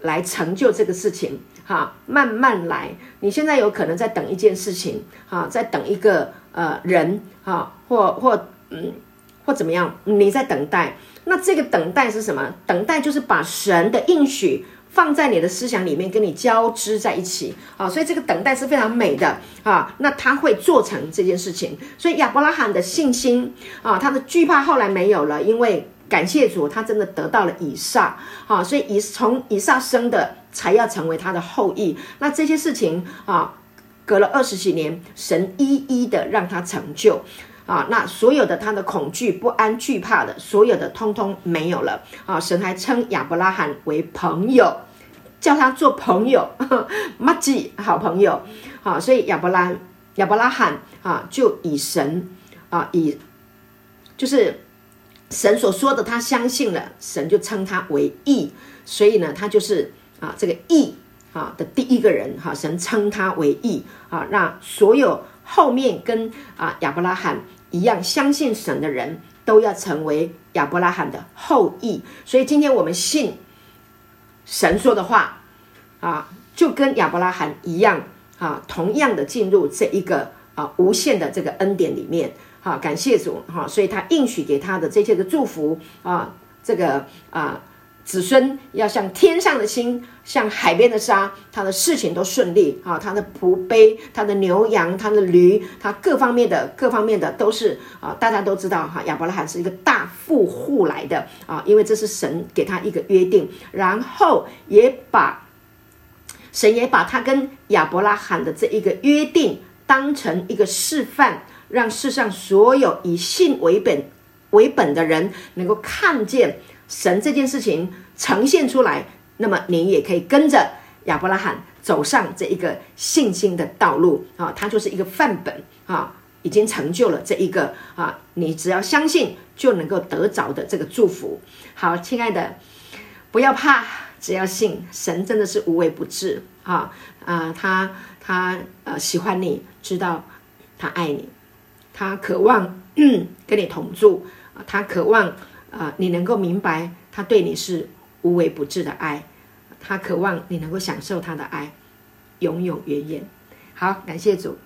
来成就这个事情。哈，慢慢来。你现在有可能在等一件事情，哈，在等一个呃人，哈，或或嗯或怎么样？你在等待。那这个等待是什么？等待就是把神的应许放在你的思想里面，跟你交织在一起。啊，所以这个等待是非常美的啊。那他会做成这件事情。所以亚伯拉罕的信心啊，他的惧怕后来没有了，因为感谢主，他真的得到了以撒。啊，所以以从以撒生的。才要成为他的后裔。那这些事情啊，隔了二十几年，神一一的让他成就啊。那所有的他的恐惧、不安、惧怕的，所有的通通没有了啊。神还称亚伯拉罕为朋友，叫他做朋友，*laughs* 马吉好朋友。好，所以亚伯拉亚伯拉罕啊，就以神啊，以就是神所说的，他相信了，神就称他为义。所以呢，他就是。啊，这个义啊的第一个人哈，神称他为义啊，让所有后面跟啊亚伯拉罕一样相信神的人都要成为亚伯拉罕的后裔。所以今天我们信神说的话啊，就跟亚伯拉罕一样啊，同样的进入这一个啊无限的这个恩典里面。好，感谢主哈，所以他应许给他的这些的祝福啊，这个啊。子孙要像天上的星，像海边的沙，他的事情都顺利啊，他的仆婢，他的牛羊，他的驴，他各方面的各方面的都是啊，大家都知道哈，亚伯拉罕是一个大富户来的啊，因为这是神给他一个约定，然后也把神也把他跟亚伯拉罕的这一个约定当成一个示范，让世上所有以信为本为本的人能够看见。神这件事情呈现出来，那么你也可以跟着亚伯拉罕走上这一个信心的道路啊，它就是一个范本啊，已经成就了这一个啊，你只要相信就能够得着的这个祝福。好，亲爱的，不要怕，只要信，神真的是无微不至啊啊，他他呃喜欢你，知道他爱你，他渴望跟你同住，他渴望。啊、呃，你能够明白他对你是无微不至的爱，他渴望你能够享受他的爱，永永远远。好，感谢主。